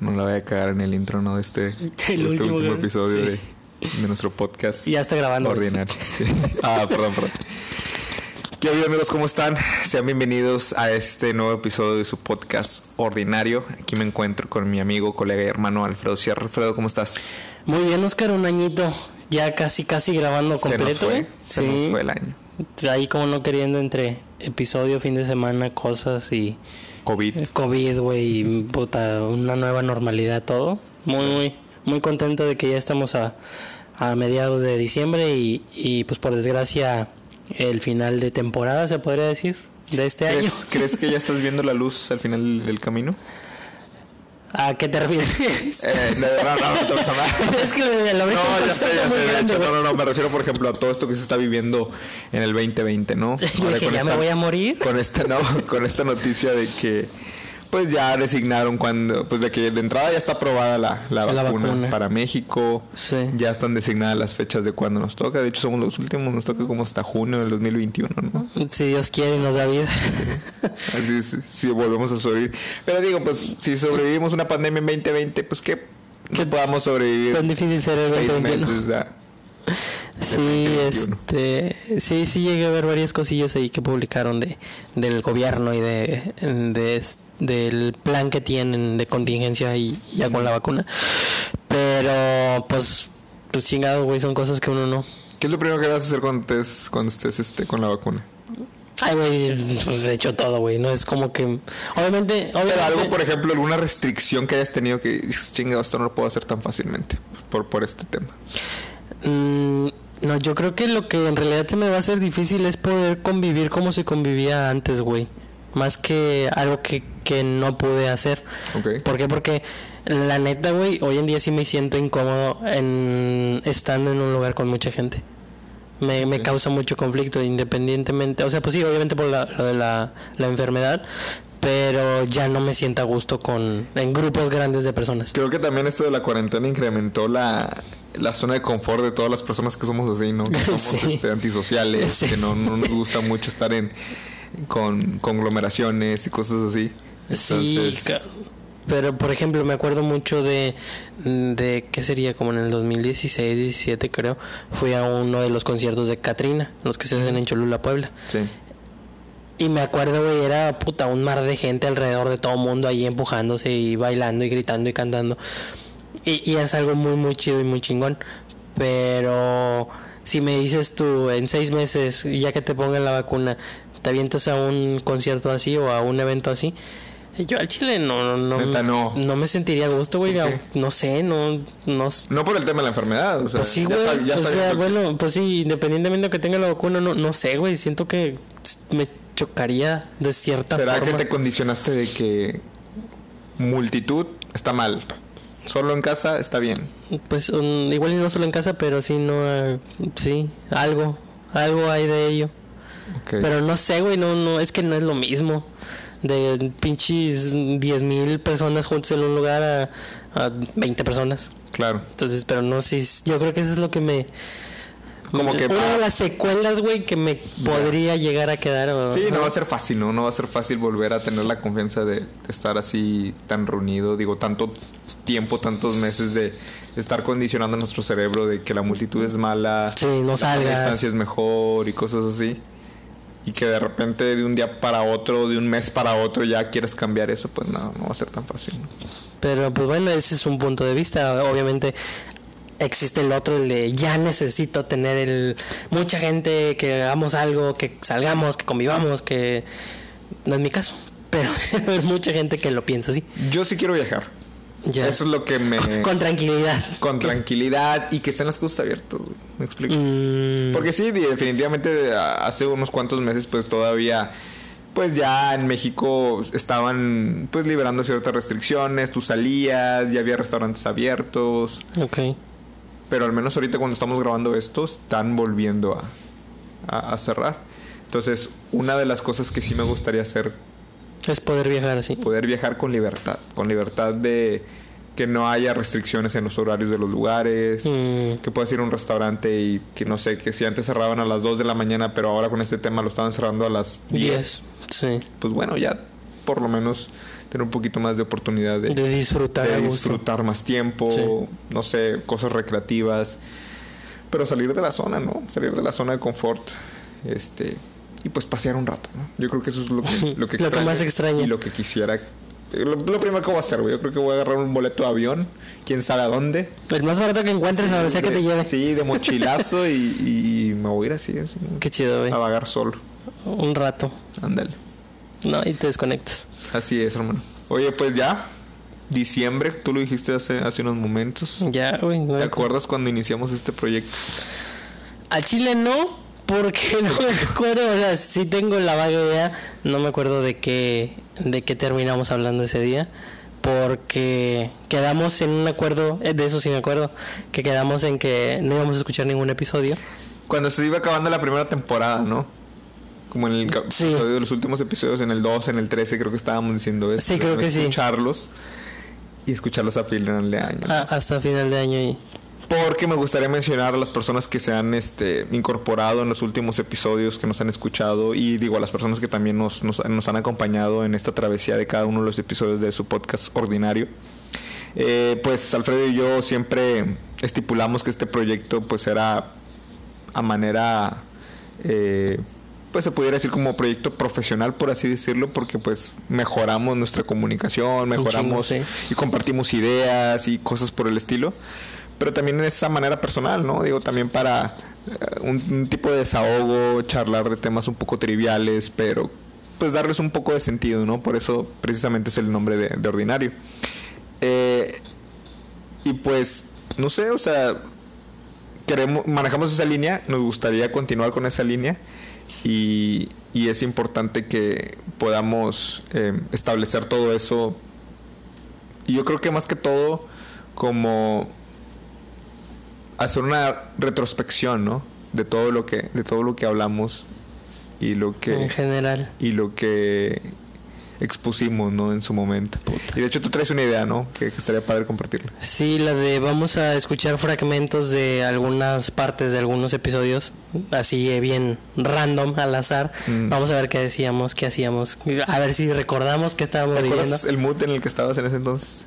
No la voy a cagar en el intro, ¿no? De este, de este último, episodio Sí. de, de nuestro podcast Y ya está grabando. ordinario. Sí. Ah, perdón, perdón. ¿Qué onda amigos? ¿Cómo están? Sean bienvenidos a este nuevo episodio de su podcast ordinario. Aquí me encuentro con mi amigo, colega y hermano Alfredo Sierra. Alfredo, ¿cómo estás? Muy bien, Oscar, un añito. Ya casi, casi grabando Se nos completo, fue, se nos fue el año. Ahí como no queriendo entre episodio, fin de semana, cosas y COVID. COVID, güey, y puta, una nueva normalidad, todo. Muy, muy, muy contento de que ya estamos a, a mediados de diciembre y, y pues por desgracia el final de temporada, se podría decir, de este año. ¿Crees, crees que ya estás viendo la luz al final del camino? ¿A qué te refieres? Eh, no, no, no, no te vas a hablar. es que lo No, viste un ya sé, ya muy sé, de grande, hecho, güey. no, no, no, me refiero, por ejemplo, a todo esto que se está viviendo en el 2020, ¿no? Yo Ahora dije, ya me voy a morir. Con esta, no, con esta noticia de que, pues ya designaron cuando, pues de que de entrada ya está aprobada la, la, La vacuna, vacuna. para México. Sí. Ya están designadas las fechas de cuando nos toca. De hecho, somos los últimos, nos toca como hasta junio del 2021, ¿no? Si Dios quiere y nos da vida. Así es, si volvemos a sobrevivir. Pero digo, pues si sobrevivimos una pandemia en 2020, pues que no podamos sobrevivir Tan difícil ser el seis 2021. Sí, 2021. este, sí, sí llegué a ver varias cosillas ahí que publicaron de del gobierno y de, de del plan que tienen de contingencia y ya con la vacuna. Pero pues pues chingados, güey, son cosas que uno no. ¿Qué es lo primero que vas a hacer cuando estés, cuando estés este, con la vacuna? Ay, güey, pues he hecho todo, güey, no es como que obviamente, Pero obviamente algo, por ejemplo, alguna restricción que hayas tenido que dices, chinga, esto no lo puedo hacer tan fácilmente por, por este tema. Mm, no, yo creo que lo que en realidad se me va a hacer difícil es poder convivir como se convivía antes, güey. Más que algo que, que no pude hacer. Ok. ¿Por qué? Porque la neta, güey, hoy en día sí me siento incómodo en estando en un lugar con mucha gente. Me, me causa mucho conflicto independientemente. O sea, pues sí, obviamente por la, lo de la, la enfermedad. Pero ya no me siento a gusto con en grupos grandes de personas. Creo que también esto de la cuarentena incrementó la, la zona de confort de todas las personas que somos así, ¿no? Que somos Sí. este, antisociales, Sí. que no, no nos gusta mucho estar en con conglomeraciones y cosas así. Sí, Entonces, ca- pero por ejemplo me acuerdo mucho de, de ¿qué sería? Como en el 2016, 17 creo, fui a uno de los conciertos de Katrina, los que se hacen en Cholula, Puebla. sí. Y me acuerdo, güey, era puta un mar de gente alrededor de todo mundo ahí empujándose y bailando y gritando y cantando. Y, y es algo muy, muy chido y muy chingón. Pero si me dices tú en seis meses, ya que te pongan la vacuna, te avientas a un concierto así o a un evento así. Yo al chile no, no, no, Neta, no. me sentiría a gusto, güey. ¿Por qué? No sé, no, no, No por el tema de la enfermedad, o sea, pues sí, ya güey. está- ya o está sea, bien. bueno, pues sí, independientemente de que tenga la vacuna, no, no sé, güey. Siento que me chocaría de cierta ¿Será que forma. te condicionaste de que multitud está mal? Solo en casa está bien. Pues um, igual y no solo en casa, pero sí, no. sí, algo. Algo hay de ello. Pero no sé, güey, no, no, es que no es lo mismo. De pinches 10 mil personas juntas en un lugar a, a 20 personas. claro. Entonces, pero no, sí, yo creo que eso es lo que me. Como que Una de las secuelas, güey, que me podría llegar a quedar. o- Sí, no va a ser fácil, ¿no? No va a ser fácil volver a tener la confianza de estar así tan reunido, digo, tanto tiempo, tantos meses de estar condicionando nuestro cerebro de que la multitud es mala, Sí, no la distancia es mejor y cosas así. Y que de repente de un día para otro, de un mes para otro ya quieres cambiar eso, pues no, no va a ser tan fácil. ¿no? Pero pues bueno, ese es un punto de vista. Obviamente existe el otro, el de ya necesito tener el mucha gente, que hagamos algo, que salgamos, que convivamos, que no es mi caso. Pero hay mucha gente que lo piensa así. Yo sí quiero viajar. Ya. Eso es lo que me... Con tranquilidad. con tranquilidad y que estén las cosas abiertas, güey. ¿Me explico? Mm, Porque sí, definitivamente hace unos cuantos meses pues todavía pues ya en México estaban pues liberando ciertas restricciones, tú salías, ya había restaurantes abiertos, ok. Pero al menos ahorita cuando estamos grabando esto están volviendo a, a- a cerrar. Entonces, una de las cosas que sí me gustaría hacer, Es poder viajar así. poder viajar con libertad, con libertad de que no haya restricciones en los horarios de los lugares, Mm. que puedas ir a un restaurante y que no sé, que si antes cerraban a las 2 de la mañana, pero ahora con este tema lo estaban cerrando a las 10, 10. Sí. pues bueno, ya por lo menos tener un poquito más de oportunidad de, De disfrutar de disfrutar más tiempo, Sí. no sé, cosas recreativas, pero salir de la zona, ¿no? Salir de la zona de confort, este, y pues pasear un rato, ¿no? Yo creo que eso es lo que, lo que, Lo que extraño más extraña. Y lo que quisiera. Lo, lo primero que voy a hacer, güey, yo creo que voy a agarrar un boleto de avión, quién sabe a dónde. El más barato que encuentres a donde sea que te lleve. Sí, de mochilazo y, y me voy a ir así, así Qué chido, güey. a vagar solo. Un rato. Ándale. No, y te desconectas. Así es, hermano. Oye, pues ya, diciembre, tú lo dijiste hace, hace unos momentos. Ya, güey. no ¿Te acuerdas cuando iniciamos este proyecto? Al chile no, porque no me acuerdo, o sea, sí tengo la vaga idea, no me acuerdo de qué, de qué terminamos hablando ese día, porque quedamos en un acuerdo, eh, de eso sí me acuerdo, que quedamos en que no íbamos a escuchar ningún episodio. Cuando se iba acabando la primera temporada, ¿no? Como en el Sí. episodio de los últimos episodios, en el 2, en el 13, creo que estábamos diciendo eso. Sí, creo que sí. Escucharlos y escucharlos a final de año. hasta final de año y Porque me gustaría mencionar a las personas que se han este, incorporado en los últimos episodios, que nos han escuchado, y digo a las personas que también nos, nos, nos han acompañado en esta travesía de cada uno de los episodios de su podcast ordinario. Eh, pues Alfredo y yo siempre estipulamos que este proyecto pues era a manera eh, pues se pudiera decir como proyecto profesional por así decirlo porque pues mejoramos nuestra comunicación mejoramos chingo, y compartimos ideas y cosas por el estilo. Pero también en esa manera personal no digo también para eh, un, un tipo de desahogo charlar de temas un poco triviales pero pues darles un poco de sentido no por eso precisamente es el nombre de, de ordinario. Eh, y pues, no sé, o sea, queremos, manejamos esa línea, nos gustaría continuar con esa línea y, y es importante que podamos eh, establecer todo eso. Y yo creo que más que todo, como hacer una retrospección, ¿no? De todo lo que, de todo lo que hablamos y lo que en general. y lo que expusimos, ¿no? En su momento. Y de hecho tú traes una idea, ¿no? Que, que estaría padre compartirla. Sí, la de vamos a escuchar fragmentos de algunas partes de algunos episodios, así eh, bien random, al azar. Mm. Vamos a ver qué decíamos, qué hacíamos, a ver si recordamos qué estábamos ¿Te viviendo. el mood en el que estabas en ese entonces?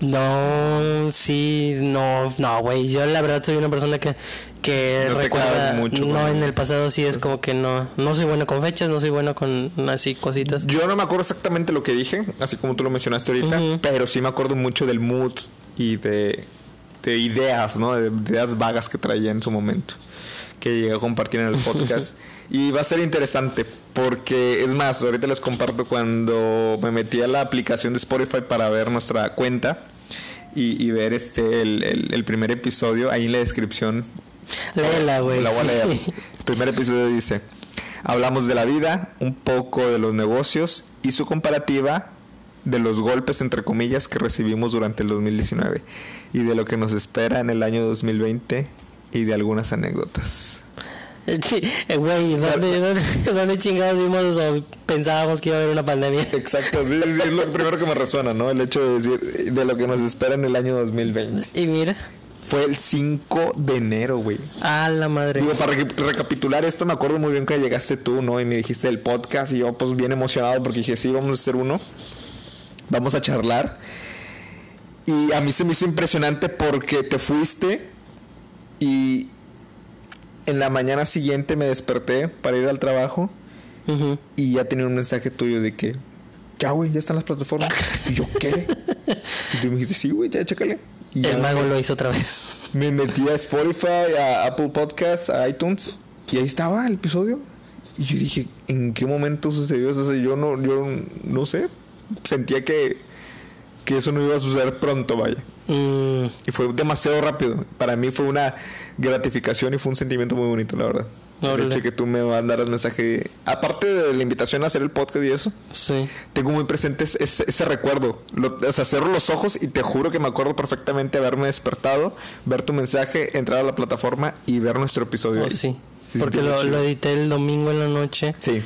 No, sí, no, no, güey. Yo la verdad soy una persona que, que No recuerda. mucho no, en el pasado sí es como que no. No soy bueno con fechas, no soy bueno con así cositas. Yo no me acuerdo exactamente lo que dije, así como tú lo mencionaste ahorita, pero sí me acuerdo mucho del mood y de, de ideas, ¿no? De ideas vagas que traía en su momento, que llegué a compartir en el podcast. y va a ser interesante, porque es más, ahorita les comparto cuando me metí a la aplicación de Spotify para ver nuestra cuenta y, y ver este el, el- el primer episodio, ahí en la descripción Léela, güey. la voy a sí. leer. El primer episodio dice: Hablamos de la vida, un poco de los negocios y su comparativa de los golpes, entre comillas, que recibimos durante el 2019 y de lo que nos espera en el año 2020 y de algunas anécdotas. Sí, eh, güey, ¿dónde, dónde, dónde chingados vimos o pensábamos que iba a haber una pandemia? Exacto, sí, sí, es lo primero que me resuena, ¿no? El hecho de decir de lo que nos espera en el año 2020. Y mira, Fue el 5 de enero, güey. a la madre. Digo, para reca- recapitular esto, me acuerdo muy bien que llegaste tú, ¿no? Y me dijiste el podcast y yo pues bien emocionado porque dije, sí, vamos a hacer uno. Vamos a charlar. Y a mí se me hizo impresionante porque te fuiste y en la mañana siguiente me desperté para ir al trabajo y ya tenía un mensaje tuyo de que, ya, güey, ya están las plataformas. Y yo, ¿qué? Y tú me dijiste, sí, güey, ya, chécale. Y El mago lo hizo otra vez. me metí a Spotify, a Apple Podcasts, a iTunes y ahí estaba el episodio. Y yo dije, ¿en qué momento sucedió eso? O sea, yo no, yo no sé. Sentía que, que eso no iba a suceder pronto, vaya. Mm, Y fue demasiado rápido. Para mí fue una gratificación y fue un sentimiento muy bonito, la verdad. El Órale. hecho de que tú me mandaras mensaje. Aparte de la invitación a hacer el podcast y eso, sí. tengo muy presente ese, ese- ese recuerdo. Lo- o sea, cerro los ojos y te juro que me acuerdo perfectamente haberme despertado, ver tu mensaje, entrar a la plataforma y ver nuestro episodio. Oh, sí. Sí, Porque lo, edité el domingo en la noche Sí.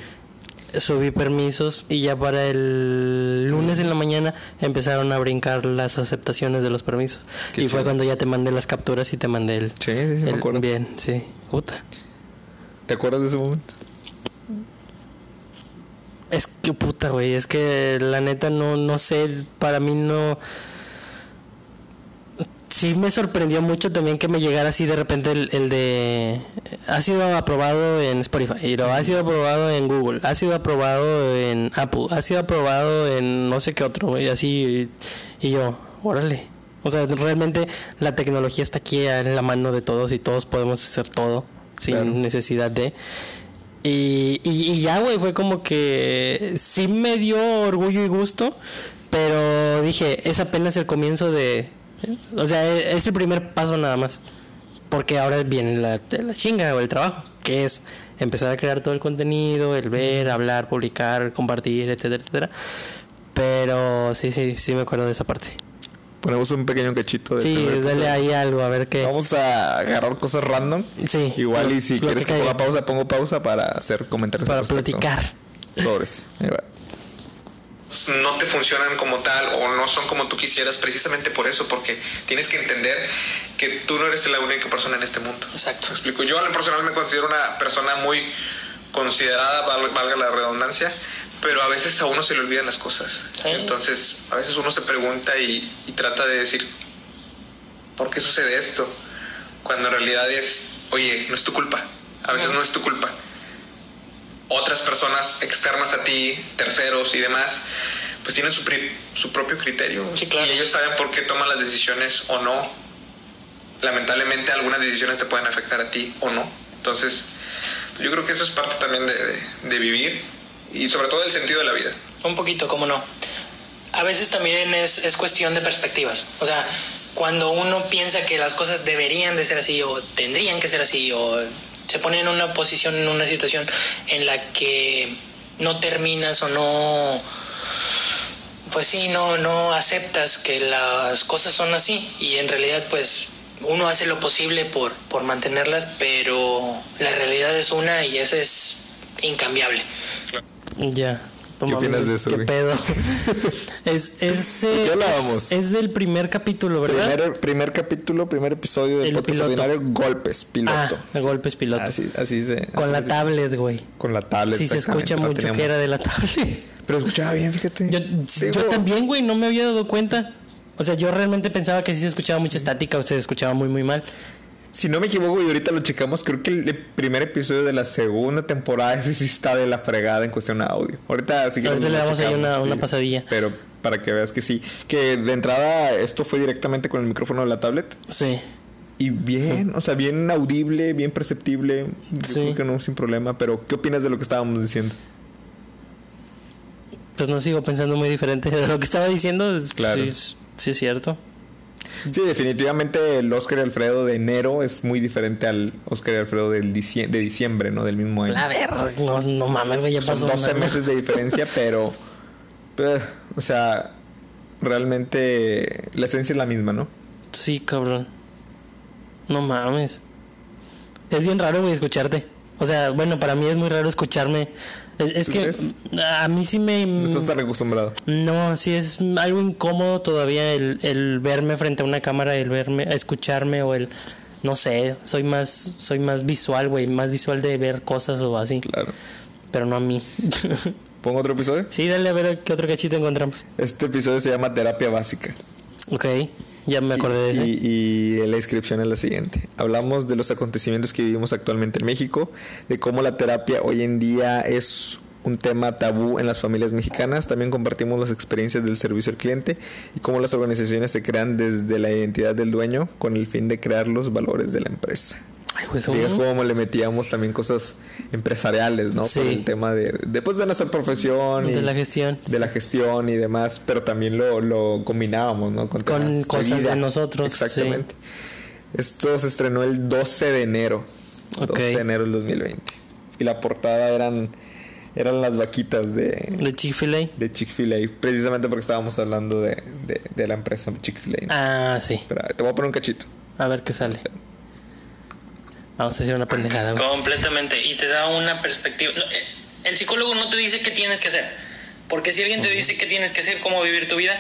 subí permisos y ya para el lunes en la mañana empezaron a brincar las aceptaciones de los permisos. Qué y fue cuando ya te mandé las capturas y te mandé el... Sí, sí, sí, me el- acuerdo. bien, sí. Puta. ¿Te acuerdas de ese momento? Es que puta, güey. Es que la neta no, no sé. Para mí no. Sí me sorprendió mucho también que me llegara así de repente el, de... Ha sido aprobado en Spotify, y lo ha sido aprobado en Google, ha sido aprobado en Apple, ha sido aprobado en no sé qué otro, güey, así. Y, y yo, órale. O sea, realmente la tecnología está aquí en la mano de todos y todos podemos hacer todo sin Claro. necesidad de... Y, y, y ya, güey, fue como que sí me dio orgullo y gusto, pero dije, es apenas el comienzo de... O sea, e- es el primer paso nada más. Porque ahora viene la, la chinga o el trabajo, que es empezar a crear todo el contenido, el ver, hablar, publicar, compartir, etcétera, etcétera. Pero sí, sí, sí me acuerdo de esa parte. Ponemos un pequeño cachito de Sí, dale ahí algo, a ver qué. Vamos a agarrar cosas random. Sí. Igual lo- y si quieres que, caiga. ponga pausa, pongo pausa para hacer comentarios. Para al platicar. Sobres. Ahí va. no te funcionan como tal o no son como tú quisieras precisamente por eso, porque tienes que entender que tú no eres la única persona en este mundo. Exacto. Me explico. Yo a lo personal me considero una persona muy considerada, val- valga la redundancia, pero a veces a uno se le olvidan las cosas. Sí. Entonces, a veces uno se pregunta y, y trata de decir, ¿por qué sucede esto? Cuando en realidad es, oye, no es tu culpa. A veces no es tu culpa otras personas externas a ti, terceros y demás, pues tienen su, pri- su propio criterio. Sí, claro. Y ellos saben por qué toman las decisiones o no. Lamentablemente algunas decisiones te pueden afectar a ti o no. Entonces, yo creo que eso es parte también de, de- de vivir y sobre todo el sentido de la vida. Un poquito, cómo no. A veces también es, es cuestión de perspectivas. O sea, cuando uno piensa que las cosas deberían de ser así o tendrían que ser así o se pone en una posición, en una situación en la que no terminas o no, pues sí, no, no aceptas que las cosas son así y en realidad pues uno hace lo posible por, por mantenerlas, pero la realidad es una y esa es incambiable. Ya. ¿Qué opinas de eso, ¿Qué güey? pedo? es, es, ¿De qué eh, es, es del primer capítulo, ¿verdad? Primer, primer capítulo, primer episodio del El podcast piloto. ordinario, golpes, piloto. Ah, de golpes piloto. Así, así se. Con así la se- tablet, güey. Con la tablet. Sí, se escucha mucho teníamos. que era de la tablet. Pero escuchaba bien, fíjate. Yo, Digo, yo también, güey, no me había dado cuenta. O sea, yo realmente pensaba que sí se escuchaba mucha estática o se escuchaba muy, muy mal. Si no me equivoco y ahorita lo checamos, creo que el primer episodio de la segunda temporada ese sí está de la fregada en cuestión de audio. Ahorita sí que Ahorita le damos ahí una- una pasadilla. Pero para que veas que sí. Que de entrada esto fue directamente con el micrófono de la tablet. Sí. Y bien, o sea, bien audible, bien perceptible. Yo Sí. creo que no, sin problema. Pero, ¿qué opinas de lo que estábamos diciendo? Pues no sigo pensando muy diferente de lo que estaba diciendo. Es- Claro. Sí, sí es cierto. Sí, definitivamente el Oscar y Alfredo de enero es muy diferente al Oscar y Alfredo del dicie- de diciembre, ¿no? Del mismo año. La verga. No, no mames, güey, ya pasó. Son 12 una- meses de diferencia, pero, pero, o sea, realmente la esencia es la misma, ¿no? Sí, cabrón. No mames. Es bien raro, güey, escucharte. O sea, bueno, para mí es muy raro escucharme. Es, es ¿Tú que crees? a mí sí me... No estás tan acostumbrado. No, sí es algo incómodo todavía el, el verme frente a una cámara, el verme, escucharme o el... No sé, soy más, soy más visual, güey, más visual de ver cosas o así. Claro. Pero no a mí. ¿Pongo otro episodio? sí, dale a ver qué otro cachito encontramos. Este episodio se llama Terapia Básica. Ok, ya me acordé de ese. Y, y la descripción es la siguiente. Hablamos de los acontecimientos que vivimos actualmente en México, de cómo la terapia hoy en día es un tema tabú en las familias mexicanas. También compartimos las experiencias del servicio al cliente y cómo las organizaciones se crean desde la identidad del dueño con el fin de crear los valores de la empresa. Ay, Fíjate son- cómo le metíamos también cosas empresariales, ¿no? Sí. Por el tema de, después de nuestra profesión. y- de la gestión. de la gestión y demás, pero también lo, lo combinábamos, ¿no? Con de cosas de vida. nosotros, Exactamente. Esto se estrenó el 12 de enero. Ok. 12 de enero del 2020. Y la portada eran, eran las vaquitas de, De Chick-fil-A. de Chick-fil-A, precisamente porque estábamos hablando de, de, de la empresa Chick-fil-A. ¿no? Ah, sí. Espera, te voy a poner un cachito. A ver qué sale. Vamos a hacer una pendejada, güey. Completamente. Y te da una perspectiva. no, eh, El psicólogo no te dice qué tienes que hacer. Porque si alguien te dice qué tienes que hacer, cómo vivir tu vida,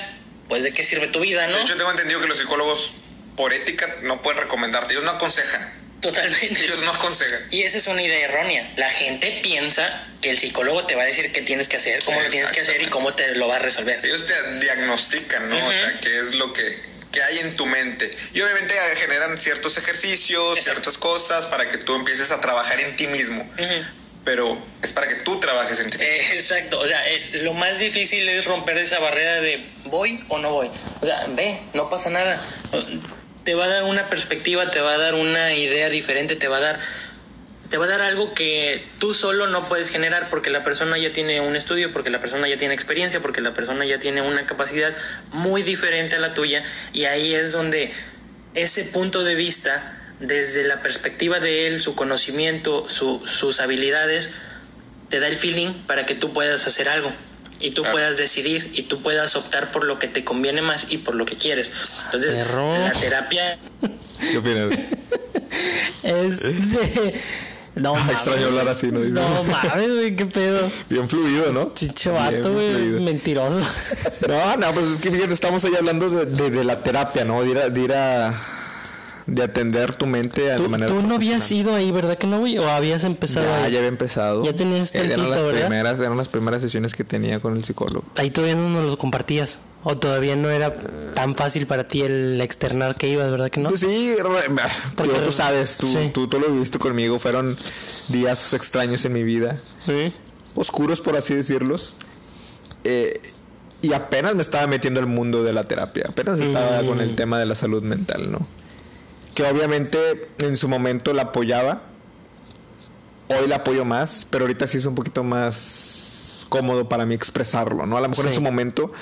pues de qué sirve tu vida, ¿no? De hecho, tengo entendido que los psicólogos, por ética, no pueden recomendarte. Ellos no aconsejan. Totalmente. Ellos no aconsejan. Y esa es una idea errónea. La gente piensa que el psicólogo te va a decir qué tienes que hacer, cómo lo tienes que hacer y cómo te lo va a resolver. Ellos te diagnostican, ¿no? O sea, qué es lo que, que hay en tu mente. Y obviamente generan ciertos ejercicios, Exacto. ciertas cosas para que tú empieces a trabajar en ti mismo. Pero es para que tú trabajes en ti mismo. Eh, exacto, o sea, eh, lo más difícil es romper esa barrera de voy o no voy. O sea, ve, no pasa nada. Te va a dar una perspectiva, te va a dar una idea diferente, te va a dar te va a dar algo que tú solo no puedes generar porque la persona ya tiene un estudio, porque la persona ya tiene experiencia, porque la persona ya tiene una capacidad muy diferente a la tuya y ahí es donde ese punto de vista desde la perspectiva de él, su conocimiento, su- sus habilidades, te da el feeling para que tú puedas hacer algo y tú puedas decidir y tú puedas optar por lo que te conviene más y por lo que quieres. Entonces, Perro. la terapia ¿Qué opinas? Este. No mames. Extraño hablar así, ¿no? No mames, güey, qué pedo. Bien fluido, ¿no? Chicho vato, güey. Mentiroso. No, no, pues es que fíjate, estamos ahí hablando de, de- de la terapia, ¿no? De ir a, de ir a- de atender tu mente de ¿Tú, manera tú no habías ido ahí, ¿verdad que no, güey? ¿O habías empezado Ya, ahí? ya había empezado. Ya tenías Eran tantito, las ¿verdad? primeras, eran las primeras sesiones que tenía con el psicólogo. Ahí todavía no nos los compartías. O todavía no era tan fácil para ti el externar que ibas, ¿verdad que no? Pues sí, Porque- tú sabes, tú, sí. tú, tú lo viviste conmigo, fueron días extraños en mi vida, Sí. oscuros por así decirlos. Eh, y apenas me estaba metiendo al mundo de la terapia, apenas estaba Mm. con el tema de la salud mental, ¿no? Que obviamente en su momento la apoyaba, hoy la apoyo más, pero ahorita sí es un poquito más cómodo para mí expresarlo, ¿no? A lo mejor en su momento...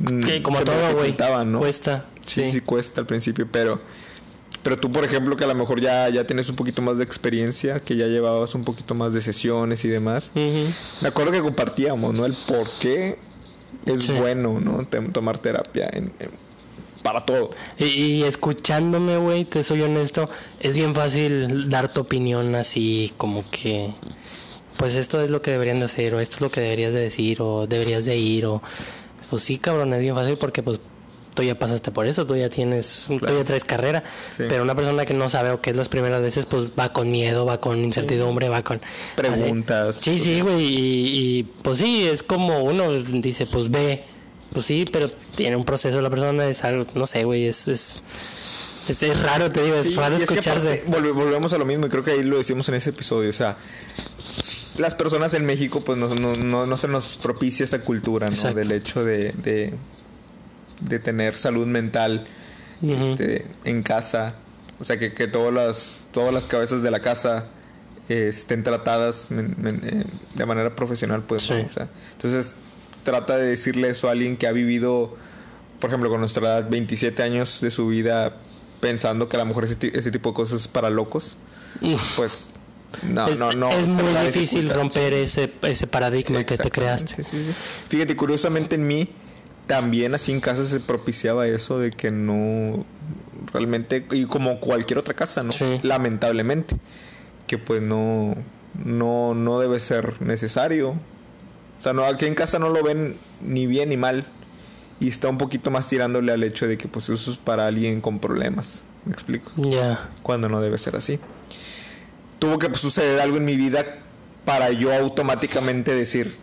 mm, Que como todo, güey. ¿no? Cuesta. Sí, sí, Sí. cuesta al principio, pero pero tú, por ejemplo, que a lo mejor ya, ya tienes un poquito más de experiencia, que ya llevabas un poquito más de sesiones y demás. Me acuerdo que compartíamos, ¿no? El por qué es Sí. bueno, ¿no? Tomar terapia en- en- para todo. Y, y escuchándome, güey, te soy honesto, es bien fácil dar tu opinión así como que, pues esto es lo que deberían de hacer, o esto es lo que deberías de decir, o deberías de ir, o pues sí, cabrón, es bien fácil porque pues tú ya pasaste por eso, tú ya tienes, tú ya traes carrera, Sí. pero una persona que no sabe o que es las primeras veces, pues va con miedo, va con incertidumbre, va con Preguntas. así. Sí, sí, güey, y, y, pues sí, es como uno dice, pues ve, pues sí, pero tiene un proceso la persona, es algo, no sé, güey, es, es, es, es raro, te digo, es Sí, raro es escucharse. aparte, volvemos a lo mismo y creo que ahí lo decimos en ese episodio. O sea, las personas en México, pues no, no, no, no se nos propicia esa cultura, ¿no? Exacto. Del hecho de, de, de tener salud mental este, en casa. O sea, que, que todas, las, todas las cabezas de la casa eh, estén tratadas men- men- eh, de manera profesional, pues. Sí. O sea, entonces, trata de decirle eso a alguien que ha vivido, por ejemplo, con nuestra edad, 27 años de su vida pensando que a lo mejor ese, ti- ese tipo de cosas es para locos. Uf. Pues, no, es, no, no. es muy difícil romper ese, ese paradigma que te creaste. sí, sí. Fíjate, curiosamente en mí también así en casa se propiciaba eso de que no realmente y como cualquier otra casa, ¿no? Sí. Lamentablemente que pues no no no debe ser necesario. O sea, no aquí en casa no lo ven ni bien ni mal y está un poquito más tirándole al hecho de que pues eso es para alguien con problemas. ¿Me explico? Ya. cuando no debe ser así. Tuvo que suceder algo en mi vida para yo automáticamente decir,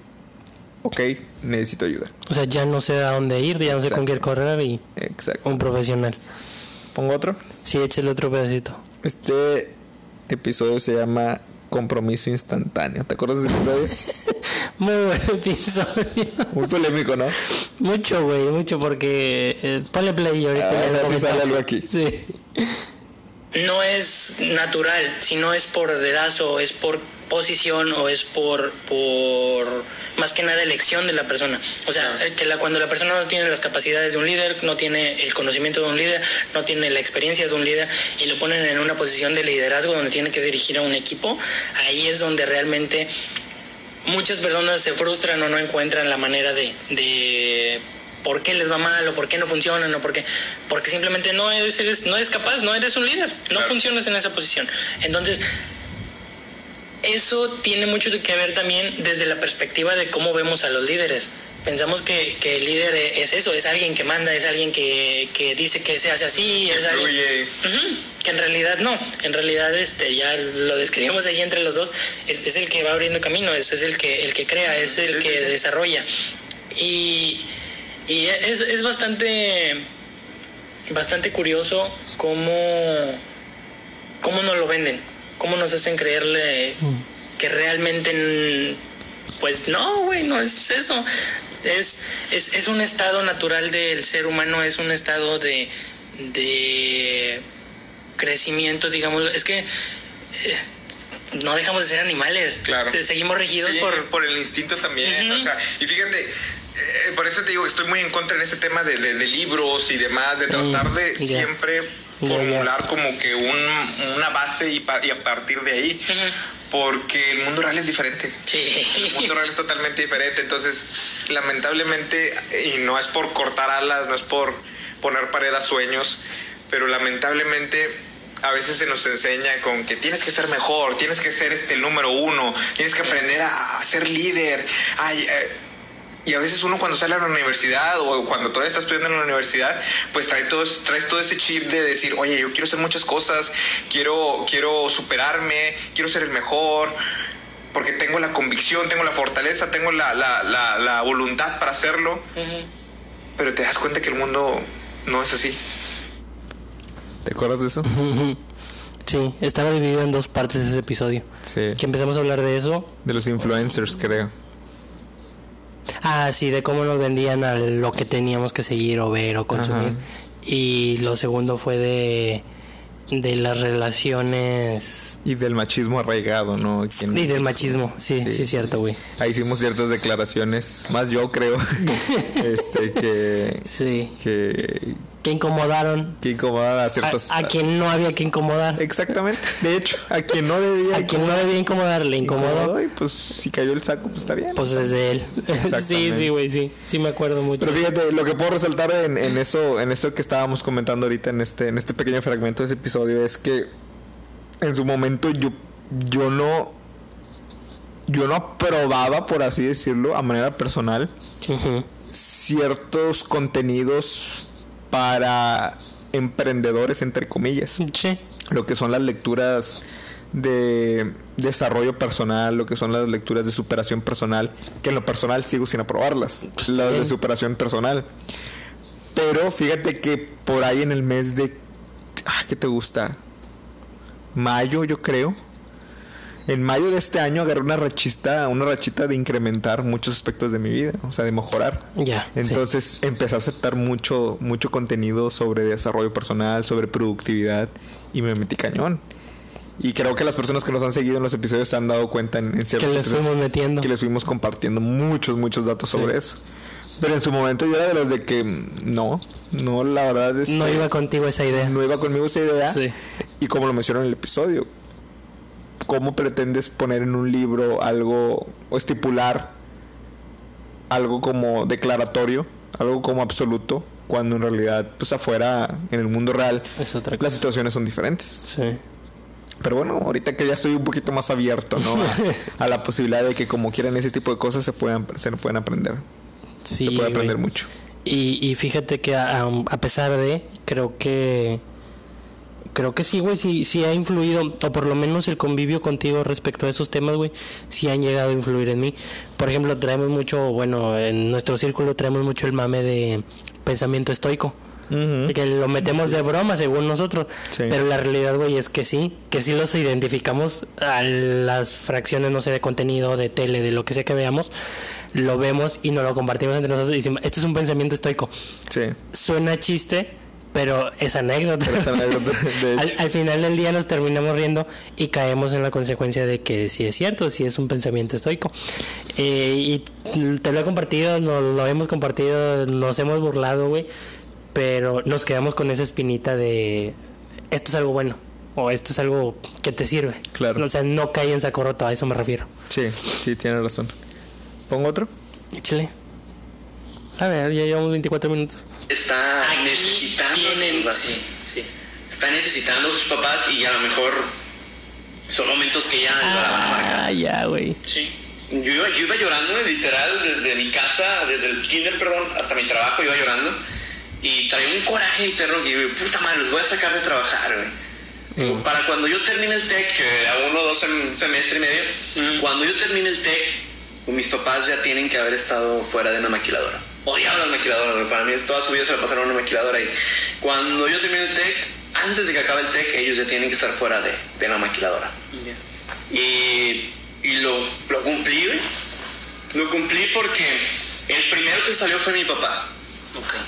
ok, necesito ayuda. O sea, ya no sé a dónde ir, ya no sé con quién correr y Exacto. un profesional. Pongo otro. Sí, échale otro pedacito. Este episodio se llama Compromiso Instantáneo. ¿Te acuerdas de ese episodio? Muy buen episodio. Muy polémico, ¿no? mucho, güey, mucho porque... eh, ponle play y ahorita Ah, si sale algo aquí. Sí. no es natural, sino es por dedazo, es por posición o es por, por más que nada elección de la persona. O sea, que la, cuando la persona no tiene las capacidades de un líder, no tiene el conocimiento de un líder, no tiene la experiencia de un líder y lo ponen en una posición de liderazgo donde tiene que dirigir a un equipo, ahí es donde realmente muchas personas se frustran o no encuentran la manera de, de por qué les va mal o por qué no funcionan o por qué porque simplemente no eres, eres- no eres capaz no eres un líder no Claro. funcionas en esa posición entonces eso tiene mucho que ver también desde la perspectiva de cómo vemos a los líderes. Pensamos que, que el líder es eso, es alguien que manda, es alguien que, que dice que se hace así, es alguien... Que en realidad no, en realidad este ya lo describimos ahí entre los dos, es, es el que va abriendo camino, es, es el que el que crea, es el que desarrolla. Y, y es, es bastante bastante curioso cómo cómo nos lo venden, cómo nos hacen creerle que realmente mm, pues no, güey, no es eso. Es, es, es un estado natural del ser humano, es un estado de, de crecimiento, digamos. Es que eh, no dejamos de ser animales. Claro. Se- Seguimos regidos Sí, por... por el instinto también. O sea, y fíjate, eh, por eso te digo, estoy muy en contra en ese tema de, de- de libros y demás, de tratar de siempre Formular como que un, una base y, pa- y a partir de ahí. Porque el mundo real es diferente. El Sí. mundo real es totalmente diferente. Entonces, lamentablemente, y no es por cortar alas, no es por poner pared a sueños, pero lamentablemente a veces se nos enseña con que tienes que ser mejor, tienes que ser este el número uno, tienes que aprender a, a ser líder. Ay, eh, y a veces uno cuando sale a la universidad o cuando todavía está estudiando en la universidad, pues trae todo, traes todo ese chip de decir, oye, yo quiero hacer muchas cosas, quiero, quiero superarme, quiero ser el mejor, porque tengo la convicción, tengo la fortaleza, tengo la, la, la, la voluntad para hacerlo, pero te das cuenta que el mundo no es así. ¿Te acuerdas de eso? Sí, estaba dividido en dos partes ese episodio. Sí. Que empezamos a hablar de eso. De los influencers, creo. Ah, sí, de cómo nos vendían a lo que teníamos que seguir o ver o consumir. Ajá. Y lo segundo fue de, de las relaciones Y del machismo arraigado, ¿no? Quien- y del machismo. Sí, sí, Sí. es cierto, güey. Ahí hicimos ciertas declaraciones, más yo creo, este, que, Sí. que, Que incomodaron que incomoda a a, ciertos... a quien no había que incomodar. Exactamente. De hecho, a quien no debía A quien no debía incomodar, le incomodó. incomodó y pues si cayó el saco, pues está bien. Pues desde él. sí, sí, güey, sí. Sí me acuerdo mucho. Pero fíjate, lo que puedo resaltar en, en eso, en eso que estábamos comentando ahorita en este, en este pequeño fragmento de ese episodio es que en su momento yo, yo no, yo no aprobaba, por así decirlo, a manera personal, ciertos contenidos para emprendedores, entre comillas. Sí. Lo que son las lecturas de desarrollo personal, lo que son las lecturas de superación personal, que en lo personal sigo sin aprobarlas, Pues las de superación personal. Pero fíjate que por ahí en el mes de... Ah, ¿Qué te gusta? Mayo, yo creo. En mayo de este año agarré una rachista, una rachita de incrementar muchos aspectos de mi vida, o sea, de mejorar. Ya. sí. Entonces empecé a aceptar mucho, mucho contenido sobre desarrollo personal, sobre productividad y me metí cañón. Y creo que las personas que nos han seguido en los episodios se han dado cuenta en, en ciertos Que les fuimos metiendo. que les fuimos compartiendo muchos, muchos datos Sí. sobre eso. Pero en su momento yo era de los de que no, no, la verdad es No que iba contigo esa idea. no iba conmigo esa idea. Sí. Y como lo mencionó en el episodio, ¿cómo pretendes poner en un libro algo o estipular algo como declaratorio, algo como absoluto, cuando en realidad, pues afuera, en el mundo real, Es otra las situaciones son diferentes? Sí. Pero bueno, ahorita que ya estoy un poquito más abierto, ¿no? A, a la posibilidad de que como quieran ese tipo de cosas se puedan, se pueden aprender. Sí, se puede aprender güey. mucho. Y, y fíjate que a, a pesar de, creo que creo que sí, güey, sí, sí ha influido, o por lo menos el convivio contigo respecto a esos temas, güey, sí han llegado a influir en mí. Por ejemplo, traemos mucho, bueno, en nuestro círculo traemos mucho el mame de pensamiento estoico. Que lo metemos de broma según nosotros. Sí. Pero la realidad, güey, es que sí, que sí los identificamos a las fracciones, no sé, de contenido, de tele, de lo que sea que veamos, lo vemos y nos lo compartimos entre nosotros y decimos, este es un pensamiento estoico. Sí. Suena chiste, pero es anécdota. Pero al, final del día nos terminamos riendo y caemos en la consecuencia de que sí es cierto, sí es un pensamiento estoico. Eh, y te lo he compartido, nos lo hemos compartido, nos hemos burlado, güey, pero nos quedamos con esa espinita de esto es algo bueno o esto es algo que te sirve. Claro. O sea, no cae en saco roto, a eso me refiero. Sí, sí, tienes razón. ¿Pongo otro? Échale. A ver, ya llevamos 24 minutos. está Aquí necesitando tienen, sus- sí, sí. está necesitando sus papás y a lo mejor Son momentos que ya a marcar. Ah, ya, güey. Sí. Yo iba, yo iba llorando, literal, desde mi casa, desde el kinder, perdón, hasta mi trabajo iba llorando. Y traía un coraje interno que digo, puta madre, los voy a sacar de trabajar, güey. Mm. Para cuando yo termine el TEC, que a uno o dos sem- semestre y medio, cuando yo termine el TEC, mis papás ya tienen que haber estado fuera de una maquiladora. Odiaba las maquiladoras, güey. Para mí toda su vida se la pasaron en una maquiladora. Y cuando yo termine el TEC, antes de que acabe el TEC, ellos ya tienen que estar fuera de, de la maquiladora. Y, y lo, lo cumplí, güey. Lo cumplí porque el primero que salió fue mi papá.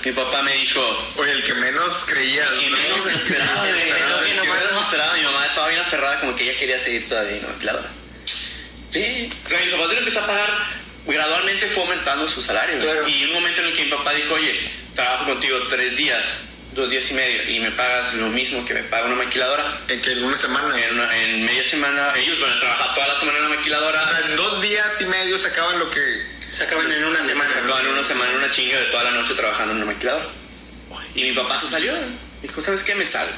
Mi papá me dijo, Oye, el que menos creía. que menos esperaba, güey. Sí, El que menos no. esperaba. Mi mamá estaba bien aferrada, como que ella quería seguir todavía en la maquiladora. Sí. O sea, mi papá le empezó a pagar, gradualmente fue aumentando su salario. Claro. Y un momento en el que mi papá dijo, oye, trabajo contigo tres días, dos días y medio, y me pagas lo mismo que me paga una maquiladora. En que en una semana. En, una- en media semana, ellos van a trabajar toda la semana en la maquiladora. O sea, en dos días y medio se acaban lo que. Se acaban en una semana. Se acaban una semana, una chinga de toda la noche trabajando en una maquiladora. Y mi papá se salió. Dijo, ¿sabes qué? Me salgo.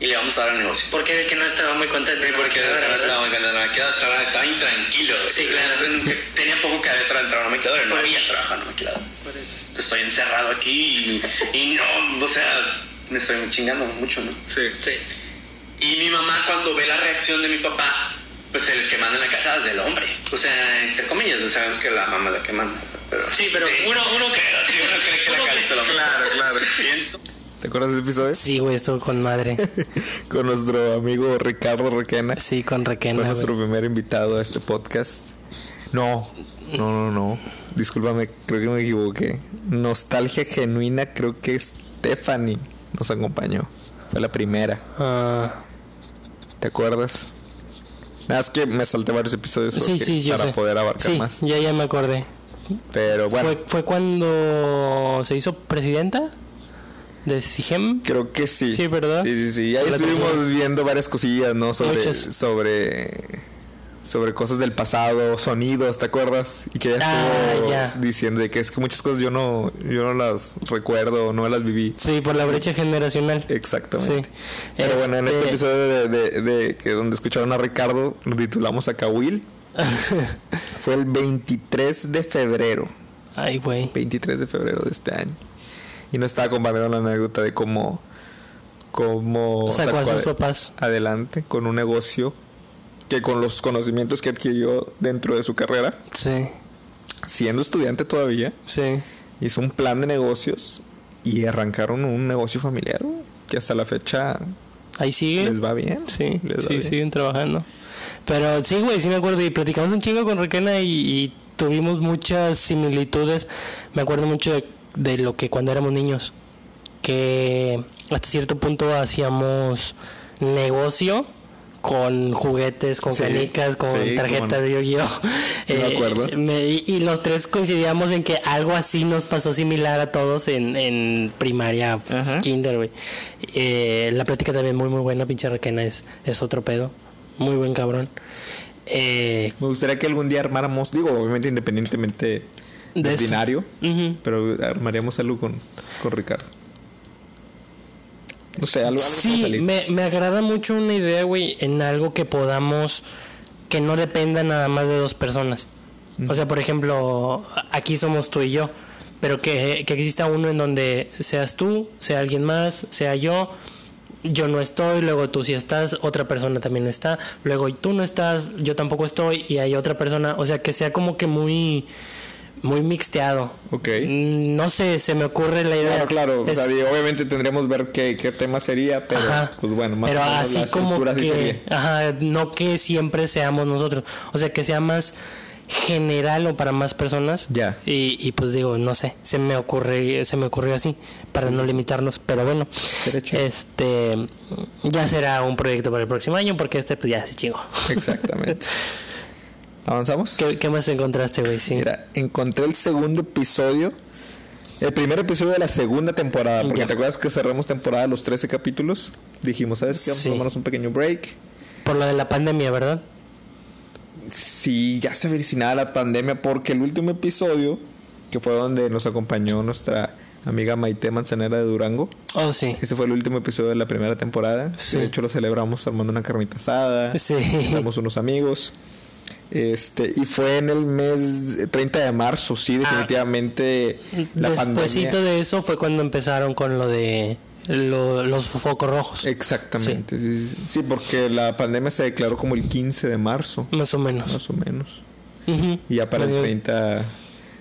Y le vamos a dar al negocio. Porque que no estaba muy contento. Sí, porque ¿verdad? no estaba muy contento en la maquiladora, estaba, estaba intranquilo. Sí, claro. Tenía poco que haber entrado a una maquiladora y no había trabajado en una maquiladora. Por eso. Estoy encerrado aquí y, y no, o sea, me estoy chingando mucho, ¿no? Sí. Sí. Y mi mamá cuando ve la reacción de mi papá, pues el que manda en la casa es el hombre. O sea, entre comillas, no sabemos que la mamá es la que manda. Pero, Sí, pero uno, uno que. Sí, uno cree que la cabeza es la mamá. Claro, claro. ¿Te acuerdas de ese episodio? Sí, güey, estuvo con madre. Con nuestro amigo Ricardo Requena. Sí, con Fue Requena, nuestro güey. primer invitado a este podcast. No, no, no, no. Discúlpame, creo que me equivoqué. Nostalgia genuina, creo que Stephanie nos acompañó. Fue la primera. Ah, ¿Te acuerdas? Nada, es que me salté varios episodios sí, sí, yo para sé. poder abarcar sí, más. ya, ya me acordé. Pero bueno, ¿Fue, ¿Fue cuando se hizo presidenta de SIGEM? creo que sí. Sí, ¿verdad? Sí, sí, sí. Ahí estuvimos viendo varias cosillas, ¿no? Sobre, Muchas. sobre sobre cosas del pasado, sonidos, ¿te acuerdas? Y que ella Ah, estuvo ya. diciendo de que es que muchas cosas yo no yo no las recuerdo, no las viví. Sí, por la brecha generacional. Exactamente. Sí. Pero bueno, en este Este- episodio de, de- de que donde escucharon a Ricardo, lo titulamos a Kawil. Fue el 23 de febrero. Ay, güey. 23 de febrero de este año. Y nos estaba compartiendo la anécdota de cómo, cómo Sacó a sus papás. adelante con un negocio que con los conocimientos que adquirió dentro de su carrera, Sí, siendo estudiante todavía, sí. hizo un plan de negocios y arrancaron un negocio familiar que hasta la fecha Ahí sigue. les va bien. Sí, va sí, bien. siguen trabajando. Pero sí, güey, sí me acuerdo. Y platicamos un chingo con Requena y, y tuvimos muchas similitudes. Me acuerdo mucho de, de lo que cuando éramos niños. Que hasta cierto punto hacíamos negocio con juguetes, con Sí, canicas, con sí, tarjetas de Yu-Gi-Oh! Sí, me- y, y los tres coincidíamos en que algo así nos pasó similar a todos en, en primaria, Ajá. kinder, güey. Eh, la plática también muy, muy buena, pinche Requena, es, es otro pedo. Muy buen cabrón. Eh, Me gustaría que algún día armáramos, digo, obviamente independientemente De ujú. pero armaríamos algo con, con Ricardo. No sé, algo, algo Sí, salir. me, me agrada mucho una idea, güey, en algo que podamos, que no dependa nada más de dos personas. O sea, por ejemplo, aquí somos tú y yo, pero que, que exista uno en donde seas tú, sea alguien más, sea yo, yo no estoy, luego tú sí estás, otra persona también está, luego tú no estás, yo tampoco estoy y hay otra persona, o sea, que sea como que muy, muy mixteado. Ok. Mm, No sé, se me ocurre la idea. Claro, claro. O sea, obviamente tendríamos ver qué, qué tema sería, pero Ajá. pues bueno, más pero o menos así la como que sería. ajá, no que siempre seamos nosotros o sea que sea más general o para más personas Ya. y, y pues digo no sé se me ocurre se me ocurrió así para no limitarnos pero bueno Derecho. este ya será un proyecto para el próximo año porque este pues ya se chingó Exactamente. ¿Avanzamos? ¿Qué, qué más encontraste güey sí Mira, encontré el segundo episodio. El primer episodio de la segunda temporada. Porque Ya. te acuerdas que cerramos temporada los 13 capítulos. Dijimos, ¿sabes qué? Vamos Sí. a tomarnos un pequeño break. por lo de la pandemia verdad Sí, ya se avecinaba la pandemia porque el último episodio, que fue donde nos acompañó nuestra amiga Maite Manzanera de Durango. Oh, sí. Ese fue el último episodio de la primera temporada. Sí. De hecho, lo celebramos armando una carnita asada. Sí. Éramos unos amigos. Este, y fue en el mes 30 de marzo, sí, definitivamente la Despuésito pandemia. de eso fue cuando empezaron con lo de lo- los focos rojos. Exactamente, sí. Sí, sí, porque la pandemia se declaró como el 15 de marzo, Más o menos. más o menos. Y ya para el Medio- 30,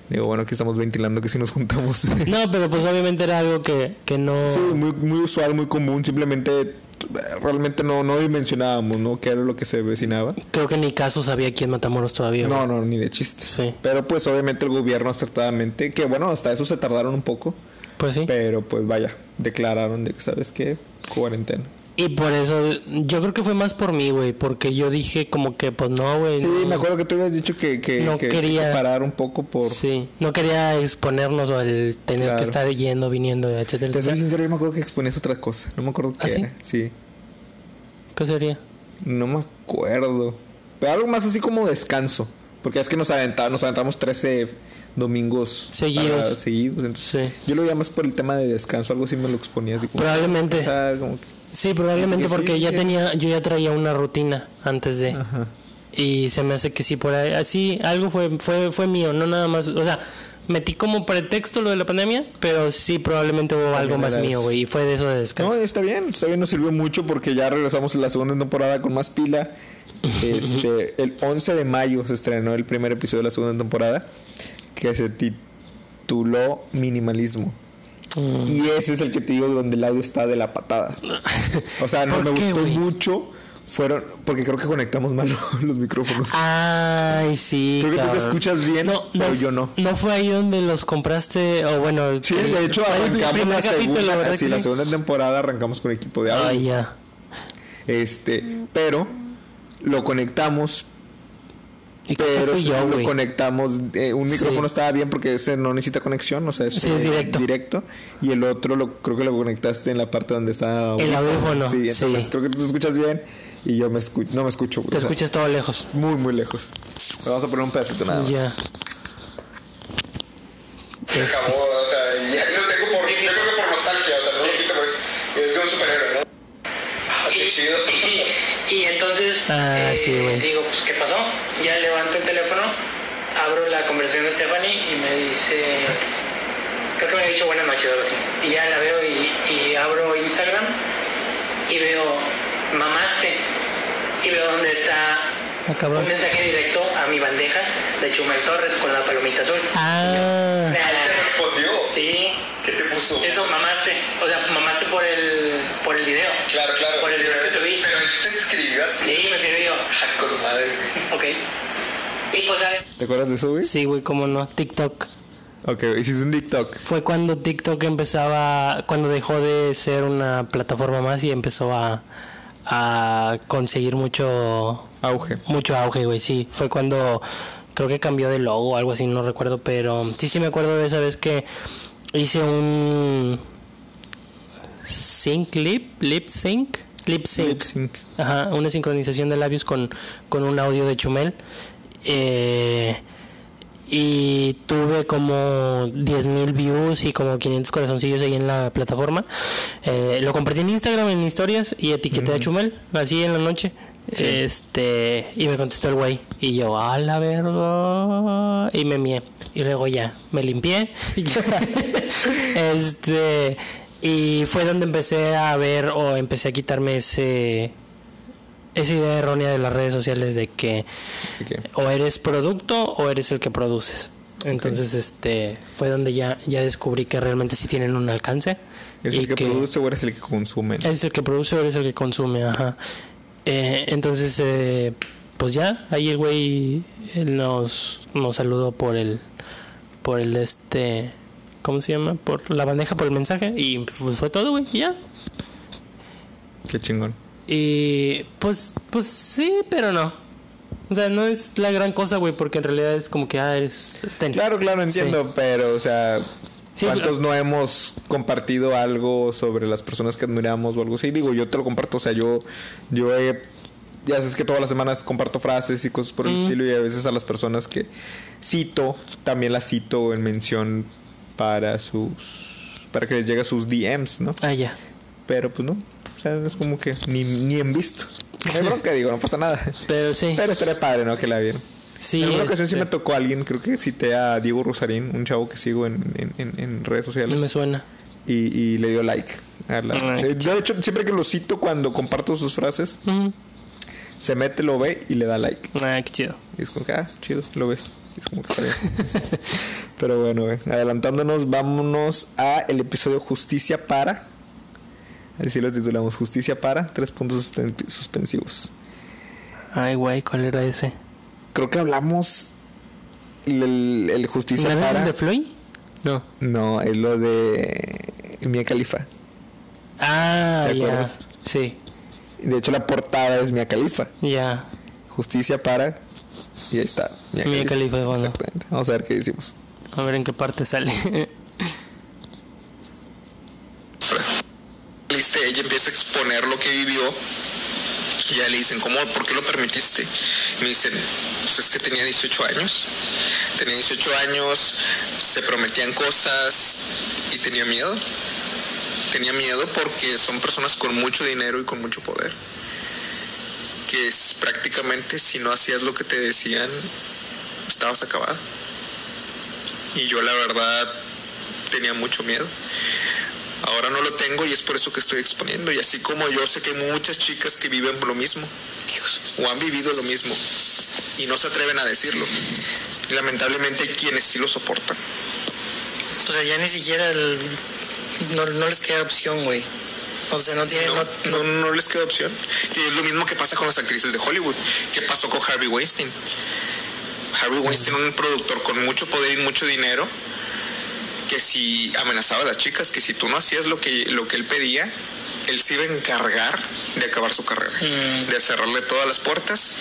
digo, bueno, aquí estamos ventilando que si nos juntamos. No, pero pues obviamente era algo que, que no... Sí, muy, muy usual, muy común. Simplemente, realmente no, no dimensionábamos, ¿no? ¿Qué era lo que se vecinaba? Creo que ni caso sabía aquí en Matamoros todavía. No, no, ni de chiste. Sí. Pero pues obviamente el gobierno acertadamente, que bueno, hasta eso se tardaron un poco. Pues sí. Pero pues vaya, declararon de que, ¿sabes qué? Cuarentena. Y por eso, yo creo que fue más por mí, güey, porque yo dije como que, pues no, güey. Sí, no, me acuerdo que tú habías dicho que, que, No que quería- parar un poco por... Sí, no quería exponernos o el tener Claro. que estar yendo, viniendo, etcétera, Te soy sincero, yo me acuerdo que exponías otra cosa. No me acuerdo qué ¿Ah, sí? era. Sí. ¿Qué sería? No me acuerdo. Pero algo más así como descanso. Porque es que nos aventamos, nos aventamos 13 domingos Seguidos. seguidos. Entonces, Sí. yo lo veía más por el tema de descanso. Algo así me lo exponía así como... Probablemente. O sea, como que- Sí, probablemente Porque porque sí, ya tenía, yo ya traía una rutina antes de. Ajá. Y se me hace que sí, por ahí, así, algo fue, fue, fue mío, no nada más, o sea, metí como pretexto lo de la pandemia, pero sí probablemente hubo algo más mío, güey, y fue de eso de No, descanso. está bien, está bien, nos sirvió mucho porque ya regresamos en la segunda temporada con más pila. Este, el 11 de mayo se estrenó el primer episodio de la segunda temporada que se tituló Minimalismo. Mm. Y ese es el que te digo donde el audio está de la patada. O sea, no ¿Por me qué, gustó mucho. Fueron, porque creo que conectamos mal los micrófonos. Ay, sí. Creo que tú te escuchas bien, pero yo no. No fue ahí donde los compraste, o bueno. Sí, de hecho arrancamos la segunda, ¿verdad sí, la segunda temporada arrancamos con equipo de audio. Ay, ya. Este, pero lo conectamos ¿Y creo que pero fui si yo, lo conectamos eh, un Sí. micrófono estaba bien porque ese no necesita conexión o sea es, Sí, es eh, directo. y el otro lo creo que lo conectaste en la parte donde está El audífono, sí entonces sí. creo que tú te escuchas bien y yo me escucho no me escucho Te o sea, escuchas todo lejos. muy muy lejos Le vamos a poner un pedacito nada más. Ya. Se acabó, o sea, ya lo tengo por, yo creo que por nostalgia, o sea, no lo quito, es de un superhéroe, ¿no? Ah, qué chido. Y, entonces Ah, sí, güey. digo, pues, ¿qué pasó? Ya levanto el teléfono, abro la conversación de Stephanie y me dice, creo que me ha dicho buenas noches o algo así. Y ya la veo y, y abro Instagram y veo, mamaste. Y veo donde está Ah, cabrón. un mensaje directo a mi bandeja de Chumel Torres con la palomita azul. Ah. ¿Te respondió? Sí, ¿Qué te puso? eso, mamaste. O sea, mamaste por el, por el video. Claro, claro. Por el video que subí. Pero a ti. Sí, me escribió. Ah, con madre. Ok. Y pues. ¿te acuerdas de eso güey? Sí, güey, cómo no. TikTok. ok hiciste un TikTok Fue cuando TikTok empezaba, cuando dejó de ser una plataforma más y empezó a, a conseguir mucho, auge mucho auge, güey. Sí, fue cuando creo que cambió de logo o algo así, no recuerdo, pero sí, sí me acuerdo de esa vez que hice un sync lip, lip sync, lip sync. Lip sync. Ajá, una sincronización de labios con, con un audio de Chumel. Eh, y tuve como 10.000 views y como 500 corazoncillos ahí en la plataforma. Eh, lo compartí en Instagram, en historias, y etiqueté a Chumel, así en la noche. Este, y me contestó el güey. Y yo, a la verga. Y me mié. Y luego ya, me limpié. este, y fue donde empecé a ver o empecé a quitarme ese esa idea errónea de las redes sociales de que o eres producto o eres el que produces. Entonces, este fue donde ya, ya descubrí que realmente sí tienen un alcance. ¿Eres y el que, produce o eres el que consume? Eres el que produce o eres el que consume, ajá. Eh, entonces, eh, pues ya, ahí el güey nos, nos saludó por el, por el de este, ¿cómo se llama? Por la bandeja, por el mensaje y pues fue todo, güey, y ya. Qué chingón. Y pues, pues sí, pero no. O sea, no es la gran cosa, güey, porque en realidad es como que, ah, eres... ten. Claro, claro, entiendo, Sí. pero, o sea, ¿cuántos no hemos compartido algo sobre las personas que admiramos o algo así? Digo, yo te lo comparto, o sea, yo, yo he, ya sabes que todas las semanas comparto frases y cosas por el estilo y a veces a las personas que cito, también las cito en mención para sus para que les llegue a sus DMs, ¿no? Ah, ya. Pero pues no. O sea, es como que ni, ni en visto. No hay bronca, digo, no pasa nada. Pero sí. Pero estaría padre, ¿no? Que la vieran. Sí. en alguna ocasión sí me tocó a alguien, creo que cité a Diego Rosarín, un chavo que sigo en, en, en- en redes sociales. Me suena. y, y le dio like. a la- Ay, yo, de hecho, siempre que lo cito cuando comparto sus frases, Ujú. Se mete, lo ve y le da like. Ah, qué chido. Y es como que, ah, chido, lo ves. Y es como que está bien. Pero bueno, güey, adelantándonos, vámonos a el episodio Justicia para. Así lo titulamos, Justicia para, tres puntos suspensivos. Ay, güey, ¿cuál era ese? Creo que hablamos el, el- el Justicia ¿No para. el de Floyd? No. No, es lo de Mia Khalifa. Ah, ¿Te ya. Sí, De hecho, la portada es Mia Khalifa. ya. Justicia para. Y ahí está. Mia de fondo. Exactamente. Vamos a ver qué decimos. A ver en qué parte sale. Liste, ella empieza a exponer lo que vivió. Y ya le dicen, ¿cómo? ¿Por qué lo permitiste? Y me dicen, pues es que tenía 18 años. Tenía 18 años, se prometían cosas y tenía miedo. Tenía miedo porque son personas con mucho dinero y con mucho poder. Que prácticamente si no hacías lo que te decían, estabas acabado. Y yo la verdad tenía mucho miedo. Ahora no lo tengo y es por eso que estoy exponiendo. Y así como yo sé que hay muchas chicas que viven lo mismo o han vivido lo mismo y no se atreven a decirlo. Lamentablemente hay quienes sí lo soportan. O sea, ya ni siquiera el- no, no les queda opción, güey. O sea, no tienen... No, no- no, no les queda opción. Que es lo mismo que pasa con las actrices de Hollywood. ¿Qué pasó con Harvey Weinstein? Harvey Weinstein, un productor con mucho poder y mucho dinero, que si amenazaba a las chicas, que si tú no hacías lo que, lo que él pedía, él se iba a encargar de acabar su carrera, Mm. de cerrarle todas las puertas.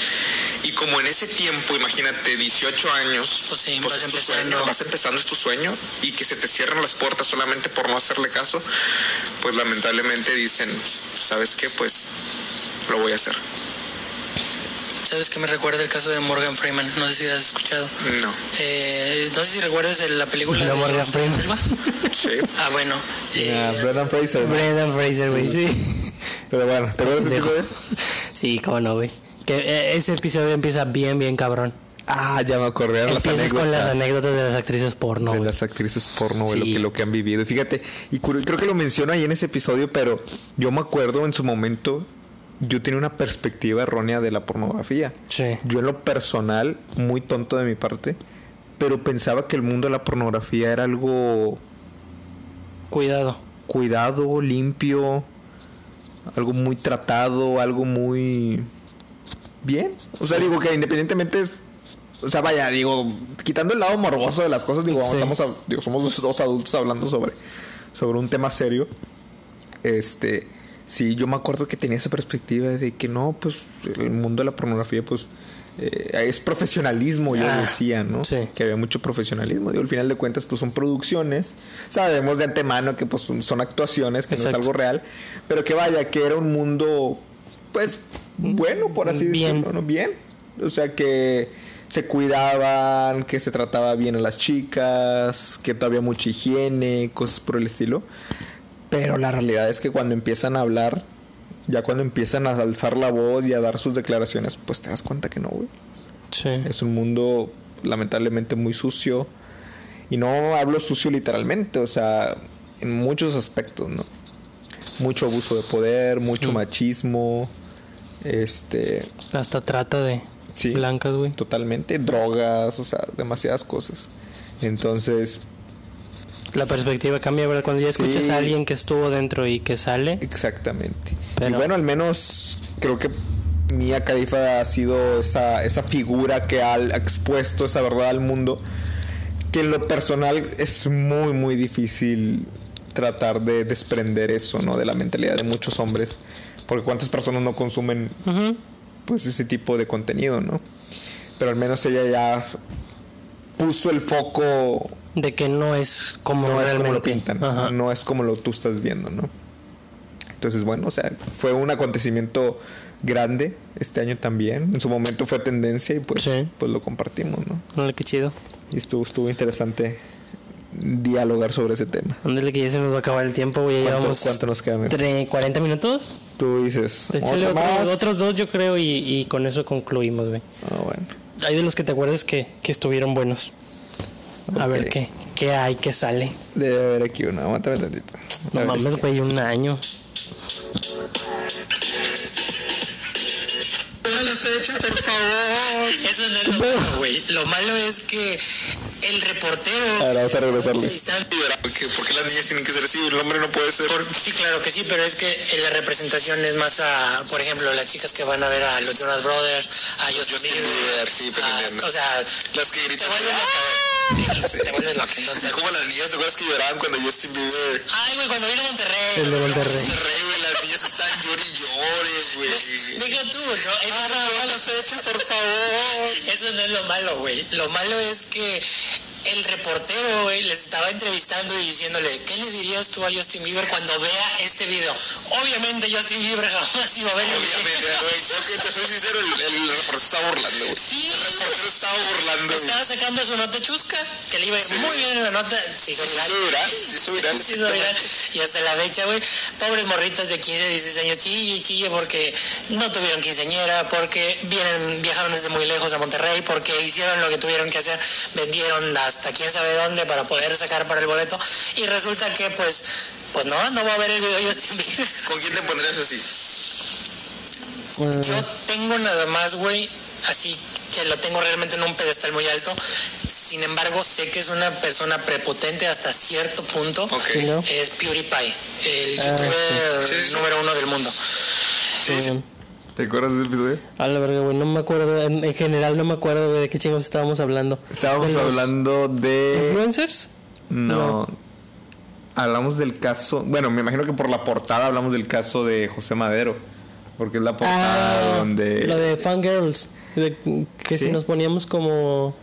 Y como en ese tiempo, imagínate, 18 años, Pues sí, vas es tu empezando. sueño, vas empezando, es tu sueño, y que se te cierren las puertas solamente por no hacerle caso, pues lamentablemente dicen, ¿sabes qué? Pues lo voy a hacer. ¿Sabes qué me recuerda el caso de Morgan Freeman? No sé si has escuchado. No. Eh, no sé si recuerdas la película De de Morgan Freeman. Silva. Sí. Ah, bueno. Eh, Brendan Fraser. Brendan Fraser, güey, sí. Pero bueno, ¿te acuerdas de? Sí, cómo no, güey. Que eh, ese episodio empieza bien, bien cabrón. Ah, ya me acordé. las Empiezas con las anécdotas anécdotas de las actrices porno, de las actrices porno, güey, Sí. lo, que, lo que han vivido. Fíjate, y creo que lo menciono ahí en ese episodio, pero yo me acuerdo en su momento, yo tenía una perspectiva errónea de la pornografía. Sí. Yo en lo personal, muy tonto de mi parte, pero pensaba que el mundo de la pornografía era algo Cuidado. cuidado, limpio, algo muy tratado, algo muy bien. O sea, digo que independientemente, o sea, vaya, digo, quitando el lado morboso de las cosas, digo, Sí. estamos, a- digo, somos dos, adultos hablando sobre, sobre un tema serio. Este, sí, yo me acuerdo que tenía esa perspectiva de que no, pues el mundo de la pornografía, pues eh, es profesionalismo, yo Ah, decía, ¿no? sí. Que había mucho profesionalismo. Digo, al final de cuentas, pues son producciones. Sabemos de antemano que pues son- actuaciones, que no es algo real. Pero que vaya, que era un mundo, pues, bueno, por así Bien. decirlo, ¿no? Bien. O sea, que se cuidaban, que se trataba bien a las chicas, que todavía mucha higiene, cosas por el estilo. Pero la realidad es que cuando empiezan a hablar, ya cuando empiezan a alzar la voz y a dar sus declaraciones, pues te das cuenta que no, güey. Sí. Es un mundo lamentablemente muy sucio. Y no hablo sucio literalmente, o sea, en muchos aspectos, ¿no? Mucho abuso de poder, mucho machismo, este, Hasta trata de Sí. blancas, güey. totalmente, drogas, o sea, demasiadas cosas. Entonces, La perspectiva cambia, ¿verdad? Cuando ya escuchas Sí. a alguien que estuvo dentro y que sale. exactamente. Pero- Y bueno, al menos creo que Mia Khalifa ha sido esa, esa figura que ha expuesto esa verdad al mundo. Que en lo personal es muy, muy difícil tratar de desprender eso, ¿no? De la mentalidad de muchos hombres. Porque cuántas personas no consumen pues ese tipo de contenido, ¿no? Pero al menos ella ya puso el foco De que no es como no es como lo pintan, Ajá. no es como lo tú estás viendo, ¿no? Entonces, bueno, o sea, fue un acontecimiento grande este año también. En su momento fue tendencia y pues, Sí. pues lo compartimos, ¿no? Qué chido. Y estuvo, estuvo interesante dialogar sobre ese tema. Ándale que ya se nos va a acabar el tiempo, güey. Ya ¿Cuánto- llevamos cuánto nos queda, amigo? tre- 40 minutos. Tú dices, Échale ¿otro otro- otros dos, yo creo, y, y con eso concluimos, güey. Ah, bueno. Hay de los que te acuerdas que, que estuvieron buenos. A Ok. ver qué, qué hay, qué sale. Debe haber aquí una. Aguántame tantito. No A mames, güey, un año. Eso no es lo malo, güey. Lo malo es que el reportero. Ahora vamos a regresarle. Porque, porque las niñas tienen que ser así, el hombre no puede ser. Por- sí, claro que sí, pero es que en la representación es más a, por ejemplo, las chicas que van a ver a los Jonas Brothers, a Justin, Justin Bieber, Bieber, sí, pero a- entiendo. o sea, Las que te gritan. vuelves loca, te vuelves loca, entonces. Como las niñas, ¿te acuerdas que lloraban cuando Justin Bieber? Ay, güey, cuando vino a Monterrey. El de a Monterrey. Monterrey, güey, las llore y llore, güey. Deja tú, ¿no? Eso, no, las fechas, por favor. eso no es lo malo, güey. Lo malo es que el reportero, güey, les estaba entrevistando y diciéndole, ¿qué le dirías tú a Justin Bieber cuando vea este video? Obviamente Justin Bieber jamás iba a ver Obviamente, güey, yo que te soy sincero, el, el reportero estaba burlando, güey. Sí, El reportero estaba burlando, estaba sacando su nota chusca, que le iba a ir muy bien en la nota. Viral. Viral. Sí, viral. Y hasta la fecha, güey, pobres morritas de 15, 16 años, chille chille porque no tuvieron quinceañera, porque vienen, viajaron desde muy lejos a Monterrey, porque hicieron lo que tuvieron que hacer, vendieron hasta quién sabe dónde para poder sacar para el boleto. Y resulta que, pues, pues no, no va a ver el video de Justin Bieber. ¿Con quién te pondrías así? Yo tengo nada más, güey, así que lo tengo realmente en un pedestal muy alto. Sin embargo, sé que es una persona prepotente hasta cierto punto. Ok. Sí, ¿no? Es PewDiePie, el Ah, youtuber sí. Número uno del mundo. Sí. ¿Te acuerdas de ese episodio? A la verga, güey, no me acuerdo. En, en general no me acuerdo, güey, de qué chingos estábamos hablando. Estábamos ¿De los hablando de... ¿Influencers? No. Hablamos del caso... Bueno, me imagino que por la portada hablamos del caso de José Madero. Porque es la portada Ah, donde... Lo de Fangirls. de- que ¿Sí? si nos poníamos como.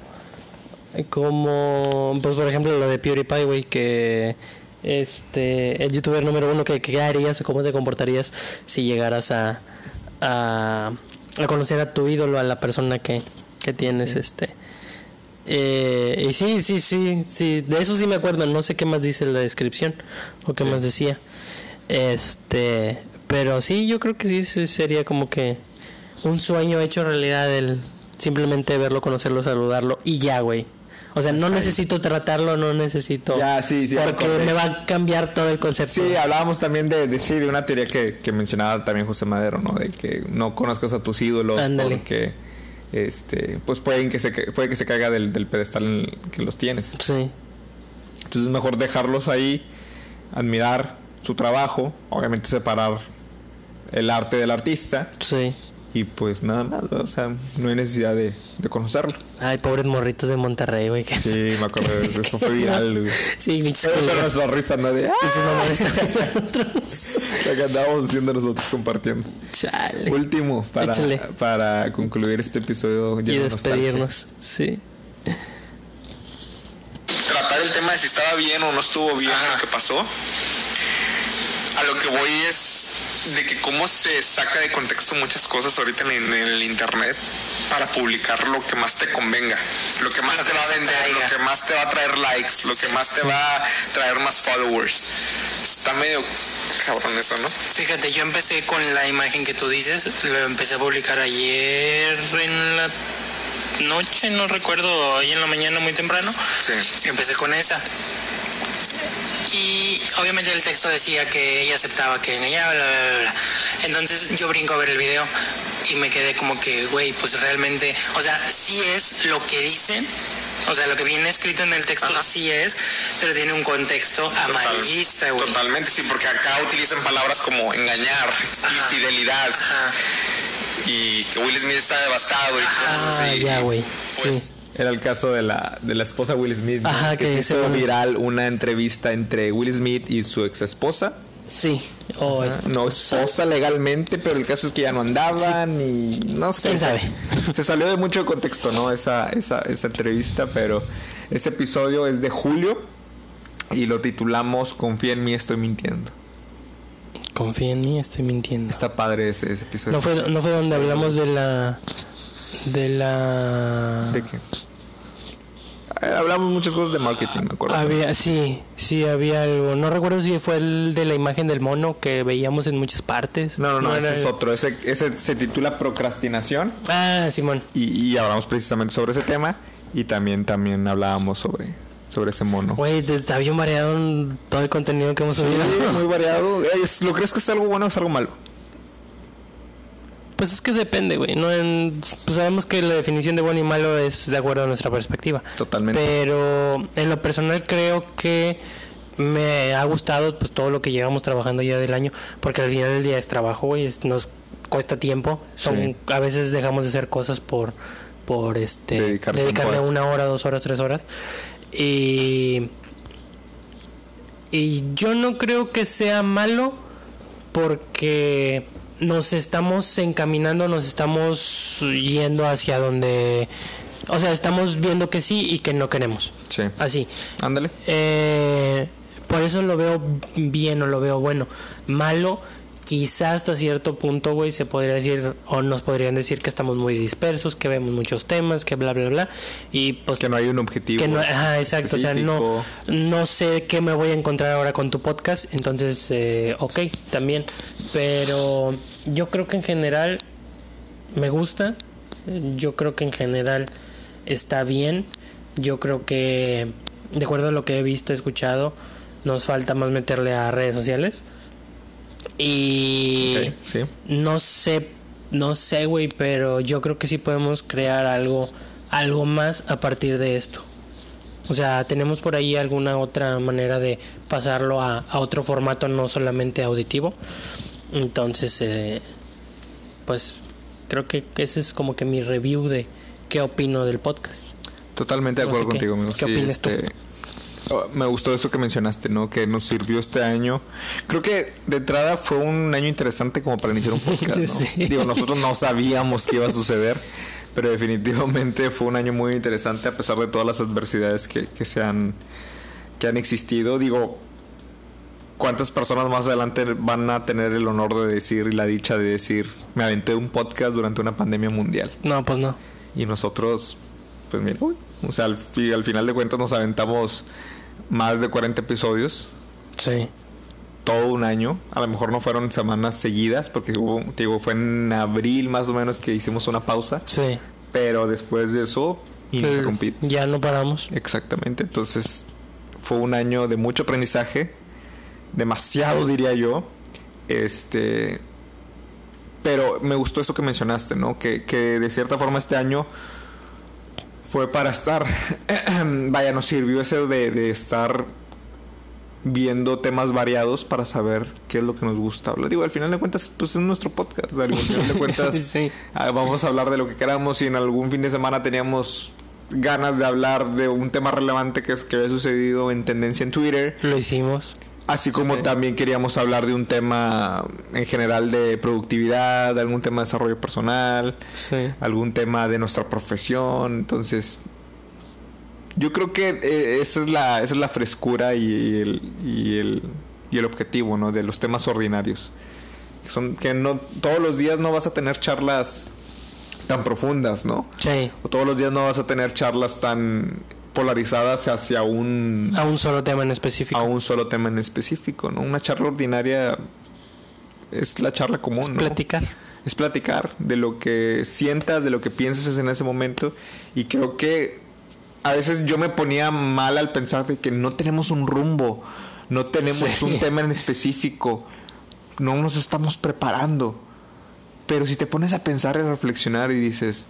Como. Pues por ejemplo, lo de PewDiePie, güey, que. Este. El youtuber número uno, que, ¿qué harías o cómo te comportarías si llegaras a. a, a conocer a tu ídolo, a la persona que, que tienes, este. Eh, y sí, sí, sí, sí, de eso sí me acuerdo, no sé qué más dice la descripción o qué más decía. Este, pero sí, yo creo que sí, sí sería como que un sueño hecho realidad el simplemente verlo, conocerlo, saludarlo y ya, güey. O sea, no necesito tratarlo, no necesito. Ya, sí, sí, Porque me va a cambiar todo el concepto. Sí, hablábamos también de, de, sí, de una teoría que, que mencionaba también José Madero, ¿no? De que no conozcas a tus ídolos Ándale. porque este pues pueden que se puede que se caiga del, del pedestal en el que los tienes. Sí. Entonces es mejor dejarlos ahí, admirar su trabajo, obviamente separar el arte del artista Sí. Y pues nada más, ¿no? o sea, no hay necesidad de, de conocerlo. Ay, pobres morritos de Monterrey, güey. que- Sí, me acuerdo, de eso eso fue viral, güey. Sí, pinches Pero nuestra risa, ¿no? De, ¡ah! Nosotros. Lo que andábamos haciendo nosotros compartiendo. Chale. Último, para, Échale. para concluir este episodio y lleno de nostalgia. despedirnos. Sí. tratar el tema de si estaba bien o no estuvo bien lo que pasó. A lo que voy es de que cómo se saca de contexto muchas cosas ahorita en, en el internet para publicar lo que más te convenga, lo que más te va a vender, lo que más te va a traer likes, lo que más te va a traer más followers. Está medio cabrón eso, ¿no? Fíjate, yo empecé con la imagen que tú dices, lo empecé a publicar ayer en la noche, no recuerdo, hoy en la mañana muy temprano. Sí. Empecé con esa. Y obviamente el texto decía que ella aceptaba que engañaba, bla, bla, bla, bla. Entonces yo brinco a ver el video y me quedé como que, güey, pues realmente, o sea, sí es lo que dicen, o sea, lo que viene escrito en el texto Ajá. sí es, pero tiene un contexto amarillista, güey. Totalmente, sí, porque acá utilizan palabras como engañar, Ajá. infidelidad Ajá. y que Will Smith está devastado y cosas Ah, así. ya, güey. Pues, sí. Era el caso de la, de la esposa Will Smith. ¿no? Ajá, que se hizo viral una entrevista entre Will Smith y su ex esposa. Sí. O es- No esposa legalmente, pero el caso es que ya no andaban y no sé. ¿Quién sabe? Se salió de mucho contexto, ¿no? Esa, esa, esa entrevista, pero ese episodio es de julio y lo titulamos Confía en mí, estoy mintiendo. Confía en mí, estoy mintiendo. Está padre ese, ese episodio. No fue, no fue donde hablamos de la. De la. ¿De qué? Eh, hablamos muchas cosas de marketing, me acuerdo. Había, sí, sí, había algo. No recuerdo si fue el de la imagen del mono que veíamos en muchas partes. No, no, no, ese es el- otro. Ese, ese se titula Procrastinación Ah, Simón. y, y hablamos precisamente sobre ese tema y también, también hablábamos sobre, sobre ese mono. Güey, está bien variado todo el contenido que hemos subido. Sí, muy variado. Eh, ¿Lo crees que es algo bueno o es algo malo? Pues es que depende, güey. No en- pues sabemos que la definición de bueno y malo es de acuerdo a nuestra perspectiva. Totalmente. Pero en lo personal creo que me ha gustado pues todo lo que llevamos trabajando ya del año, porque al final del día es trabajo, güey, nos cuesta tiempo. Son Sí. a veces dejamos de hacer cosas por por este dedicarle una hora, dos horas, tres horas. Y y yo no creo que sea malo porque nos estamos encaminando, nos estamos yendo hacia donde... O sea, estamos viendo que sí y que no queremos. Sí. Así. Ándale. Eh, por eso lo veo bien o lo veo bueno. Malo, quizás hasta cierto punto, güey, se podría decir o nos podrían decir que estamos muy dispersos, que vemos muchos temas, que bla, bla, bla. Y pues Que no hay un objetivo. que no, ajá, exacto, o sea, no, no sé qué me voy a encontrar ahora con tu podcast, entonces, eh, ok, también, pero yo creo que en general me gusta, yo creo que en general está bien, yo creo que, de acuerdo a lo que he visto, escuchado, nos falta más meterle a redes sociales y sí. no sé, no sé, güey, pero yo creo que sí podemos crear algo, algo más a partir de esto. O sea, tenemos por ahí alguna otra manera de pasarlo a, a otro formato, no solamente auditivo. Entonces, eh, pues creo que ese es como que mi review de qué opino del podcast. Totalmente de No sé acuerdo qué- contigo, amigo. qué Sí, opinas tú. este, oh, me gustó eso que mencionaste, ¿no? Que nos sirvió este año. Creo que de entrada fue un año interesante como para iniciar un podcast, ¿no? Sí. Digo, nosotros no sabíamos qué iba a suceder, pero definitivamente fue un año muy interesante a pesar de todas las adversidades que, que se han que han existido. Digo, ¿cuántas personas más adelante van a tener el honor de decir y la dicha de decir, me aventé un podcast durante una pandemia mundial? No, pues no. Y nosotros, pues mira, uy, o sea, al, al final de cuentas nos aventamos más de 40 episodios, Sí. todo un año. A lo mejor no fueron semanas seguidas, porque hubo, te digo, fue en abril más o menos que hicimos una pausa, Sí. pero después de eso, interrumpidos. Ya no paramos. Exactamente, entonces fue un año de mucho aprendizaje, demasiado diría yo, este, pero me gustó eso que mencionaste, ¿no? Que, que de cierta forma este año fue para estar, vaya, nos sirvió ese de, de estar viendo temas variados para saber qué es lo que nos gusta hablar. Digo, al final de cuentas, pues es nuestro podcast. Al final de cuentas, Sí. ah, vamos a hablar de lo que queramos. Si en algún fin de semana teníamos ganas de hablar de un tema relevante que, es, que había sucedido en tendencia en Twitter, Lo hicimos. Así como Sí. también queríamos hablar de un tema en general de productividad, de algún tema de desarrollo personal, Sí. algún tema de nuestra profesión. Entonces, yo creo que eh, esa es la, esa es la frescura y el, y el, y el objetivo, ¿no? De los temas ordinarios. Que son que no todos los días no vas a tener charlas tan profundas, ¿no? Sí. O todos los días no vas a tener charlas tan polarizadas hacia un A un solo tema en específico. a un solo tema en específico, ¿no? Una charla ordinaria es la charla común, ¿no? Platicar. es platicar de lo que sientas, de lo que piensas en ese momento. Y creo que a veces yo me ponía mal al pensar de que no tenemos un rumbo, no tenemos Sí. un tema en específico, no nos estamos preparando. Pero si te pones a pensar y a reflexionar y dices,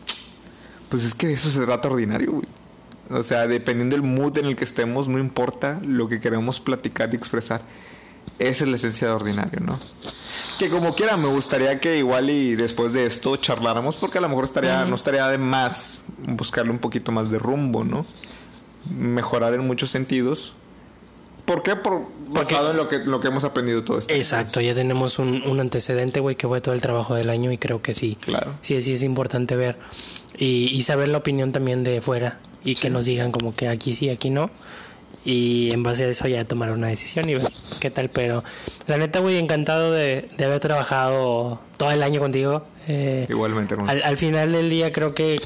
pues es que de eso se trata ordinario, güey. O sea, dependiendo del mood en el que estemos, no importa lo que queremos platicar y expresar. Esa es la esencia de ordinario, ¿no? Que como quiera, me gustaría que igual y después de esto charláramos, porque a lo mejor estaría, no estaría de más buscarle un poquito más de rumbo, ¿no? Mejorar en muchos sentidos. ¿Por qué? Por, basado en lo que, lo que hemos aprendido todo esto. Exacto, ya tenemos un, un antecedente, güey, que fue todo el trabajo del año y creo que sí. Claro. Sí, sí es importante ver y, y saber la opinión también de fuera y que nos digan como que aquí sí, aquí no. y en base a eso ya tomar una decisión y ver qué tal. Pero la neta, güey, encantado de, de haber trabajado todo el año contigo. Eh, Igualmente, hermano. al, al final del día creo que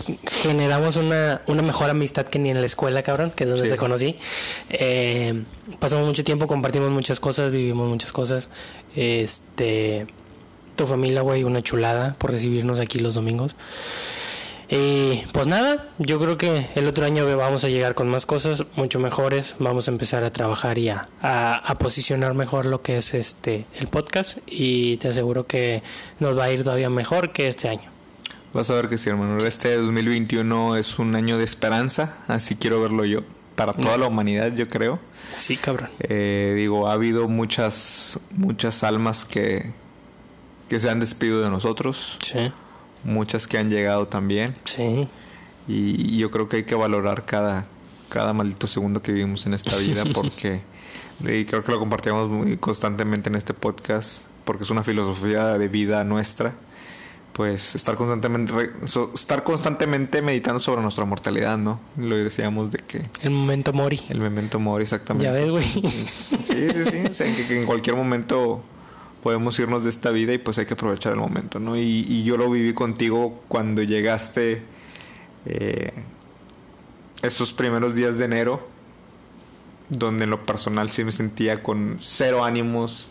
generamos una, una mejor amistad que ni en la escuela, cabrón, que es donde Sí. te conocí. Eh, pasamos mucho tiempo, compartimos muchas cosas, vivimos muchas cosas. Este, tu familia, güey, una chulada por recibirnos aquí los domingos. Y pues nada, yo creo que el otro año vamos a llegar con más cosas, mucho mejores. Vamos a empezar a trabajar y a, a- a posicionar mejor lo que es este el podcast. Y te aseguro que nos va a ir todavía mejor que este año. Vas a ver que sí, hermano. Este 2021 es un año de esperanza, así quiero verlo yo. Para toda la humanidad, yo creo. Sí, cabrón. Eh, digo, ha habido muchas, muchas almas que, que se han despedido de nosotros, Sí, muchas que han llegado también. sí. Y yo creo que hay que valorar cada, cada maldito segundo que vivimos en esta vida porque y creo que lo compartíamos muy constantemente en este podcast porque es una filosofía de vida nuestra. Pues estar constantemente estar constantemente meditando sobre nuestra mortalidad, ¿no? Lo decíamos de que El momento Mori. el memento mori exactamente. Ya ves, güey. Sí, sí, sí. O sea, que, que en cualquier momento podemos irnos de esta vida y pues hay que aprovechar el momento, ¿no? Y, y yo lo viví contigo cuando llegaste eh, esos primeros días de enero, donde en lo personal sí me sentía con cero ánimos,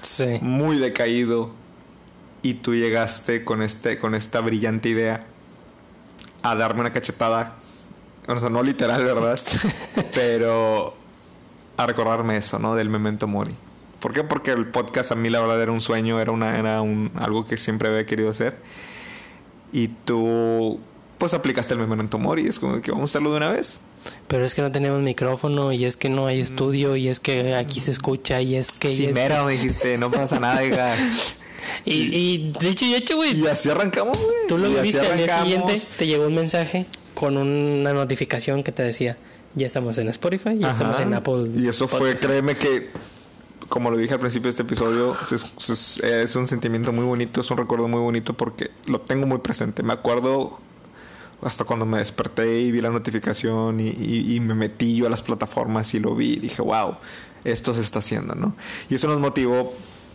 Sí. muy decaído, y tú llegaste con este, con esta brillante idea a darme una cachetada. O sea, no literal, ¿verdad? Pero a recordarme eso, ¿no? Del memento mori. ¿Por qué? Porque el podcast a mí la verdad era un sueño, era una, era un algo que siempre había querido hacer. Y tú pues aplicaste el memento mori, es como que vamos a hacerlo de una vez. Pero es que no tenemos micrófono y es que no hay estudio y es que aquí se escucha y es que... Sí, es que- mero, me dijiste, no pasa nada, hija. Y, y dicho y hecho, güey. Y así arrancamos, güey. Tú lo Y así viste al día siguiente, te llegó un mensaje con una notificación que te decía, ya estamos en Spotify, ya estamos Ajá. en Apple. Y eso fue, créeme que, como lo dije al principio de este episodio, es, es- es un sentimiento muy bonito, es un recuerdo muy bonito porque lo tengo muy presente. Me acuerdo hasta cuando me desperté y vi la notificación y, y- y me metí yo a las plataformas y lo vi y dije, wow, esto se está haciendo, ¿no? Y eso nos motivó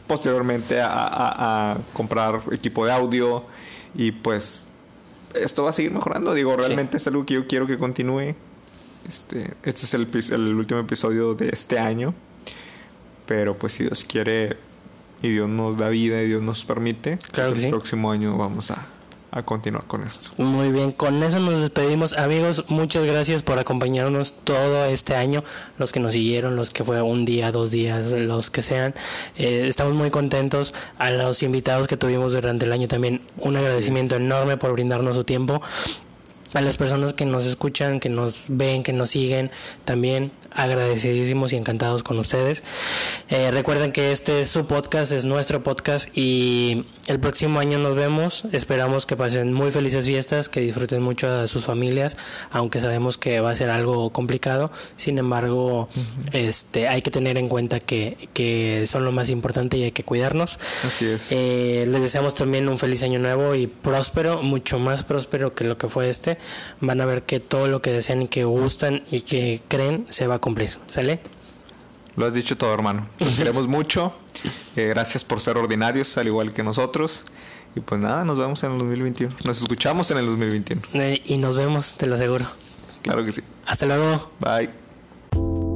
posteriormente a, a- a comprar equipo de audio y pues esto va a seguir mejorando. Digo, realmente es algo que yo quiero que continúe. Este, este es el, el último episodio de este año. Pero pues si Dios quiere y Dios nos da vida y Dios nos permite, Claro pues, que el sí. próximo año vamos a, a continuar con esto. Muy bien, con eso nos despedimos. Amigos, muchas gracias por acompañarnos todo este año. Los que nos siguieron, los que fue un día, dos días, los que sean. Eh, estamos muy contentos. A los invitados que tuvimos durante el año también, un agradecimiento enorme por brindarnos su tiempo. A las personas que nos escuchan, que nos ven, que nos siguen, también agradecidísimos y encantados con ustedes. Eh, recuerden que este es su podcast, es nuestro podcast y el próximo año nos vemos. Esperamos que pasen muy felices fiestas, que disfruten mucho a sus familias, aunque sabemos que va a ser algo complicado. Sin embargo, este, hay que tener en cuenta que, que son lo más importante y hay que cuidarnos. Así es. Eh, les deseamos también un feliz año nuevo y próspero, mucho más próspero que lo que fue este. Van a ver que todo lo que desean y que gustan y que creen se va a cumplir. ¿Sale? Lo has dicho todo, hermano. Los queremos mucho. Eh, gracias por ser ordinarios, al igual que nosotros. Y pues nada, nos vemos en el 2021. Nos escuchamos en el 2021. Eh, y nos vemos, te lo aseguro. Claro que sí. Hasta luego. Bye.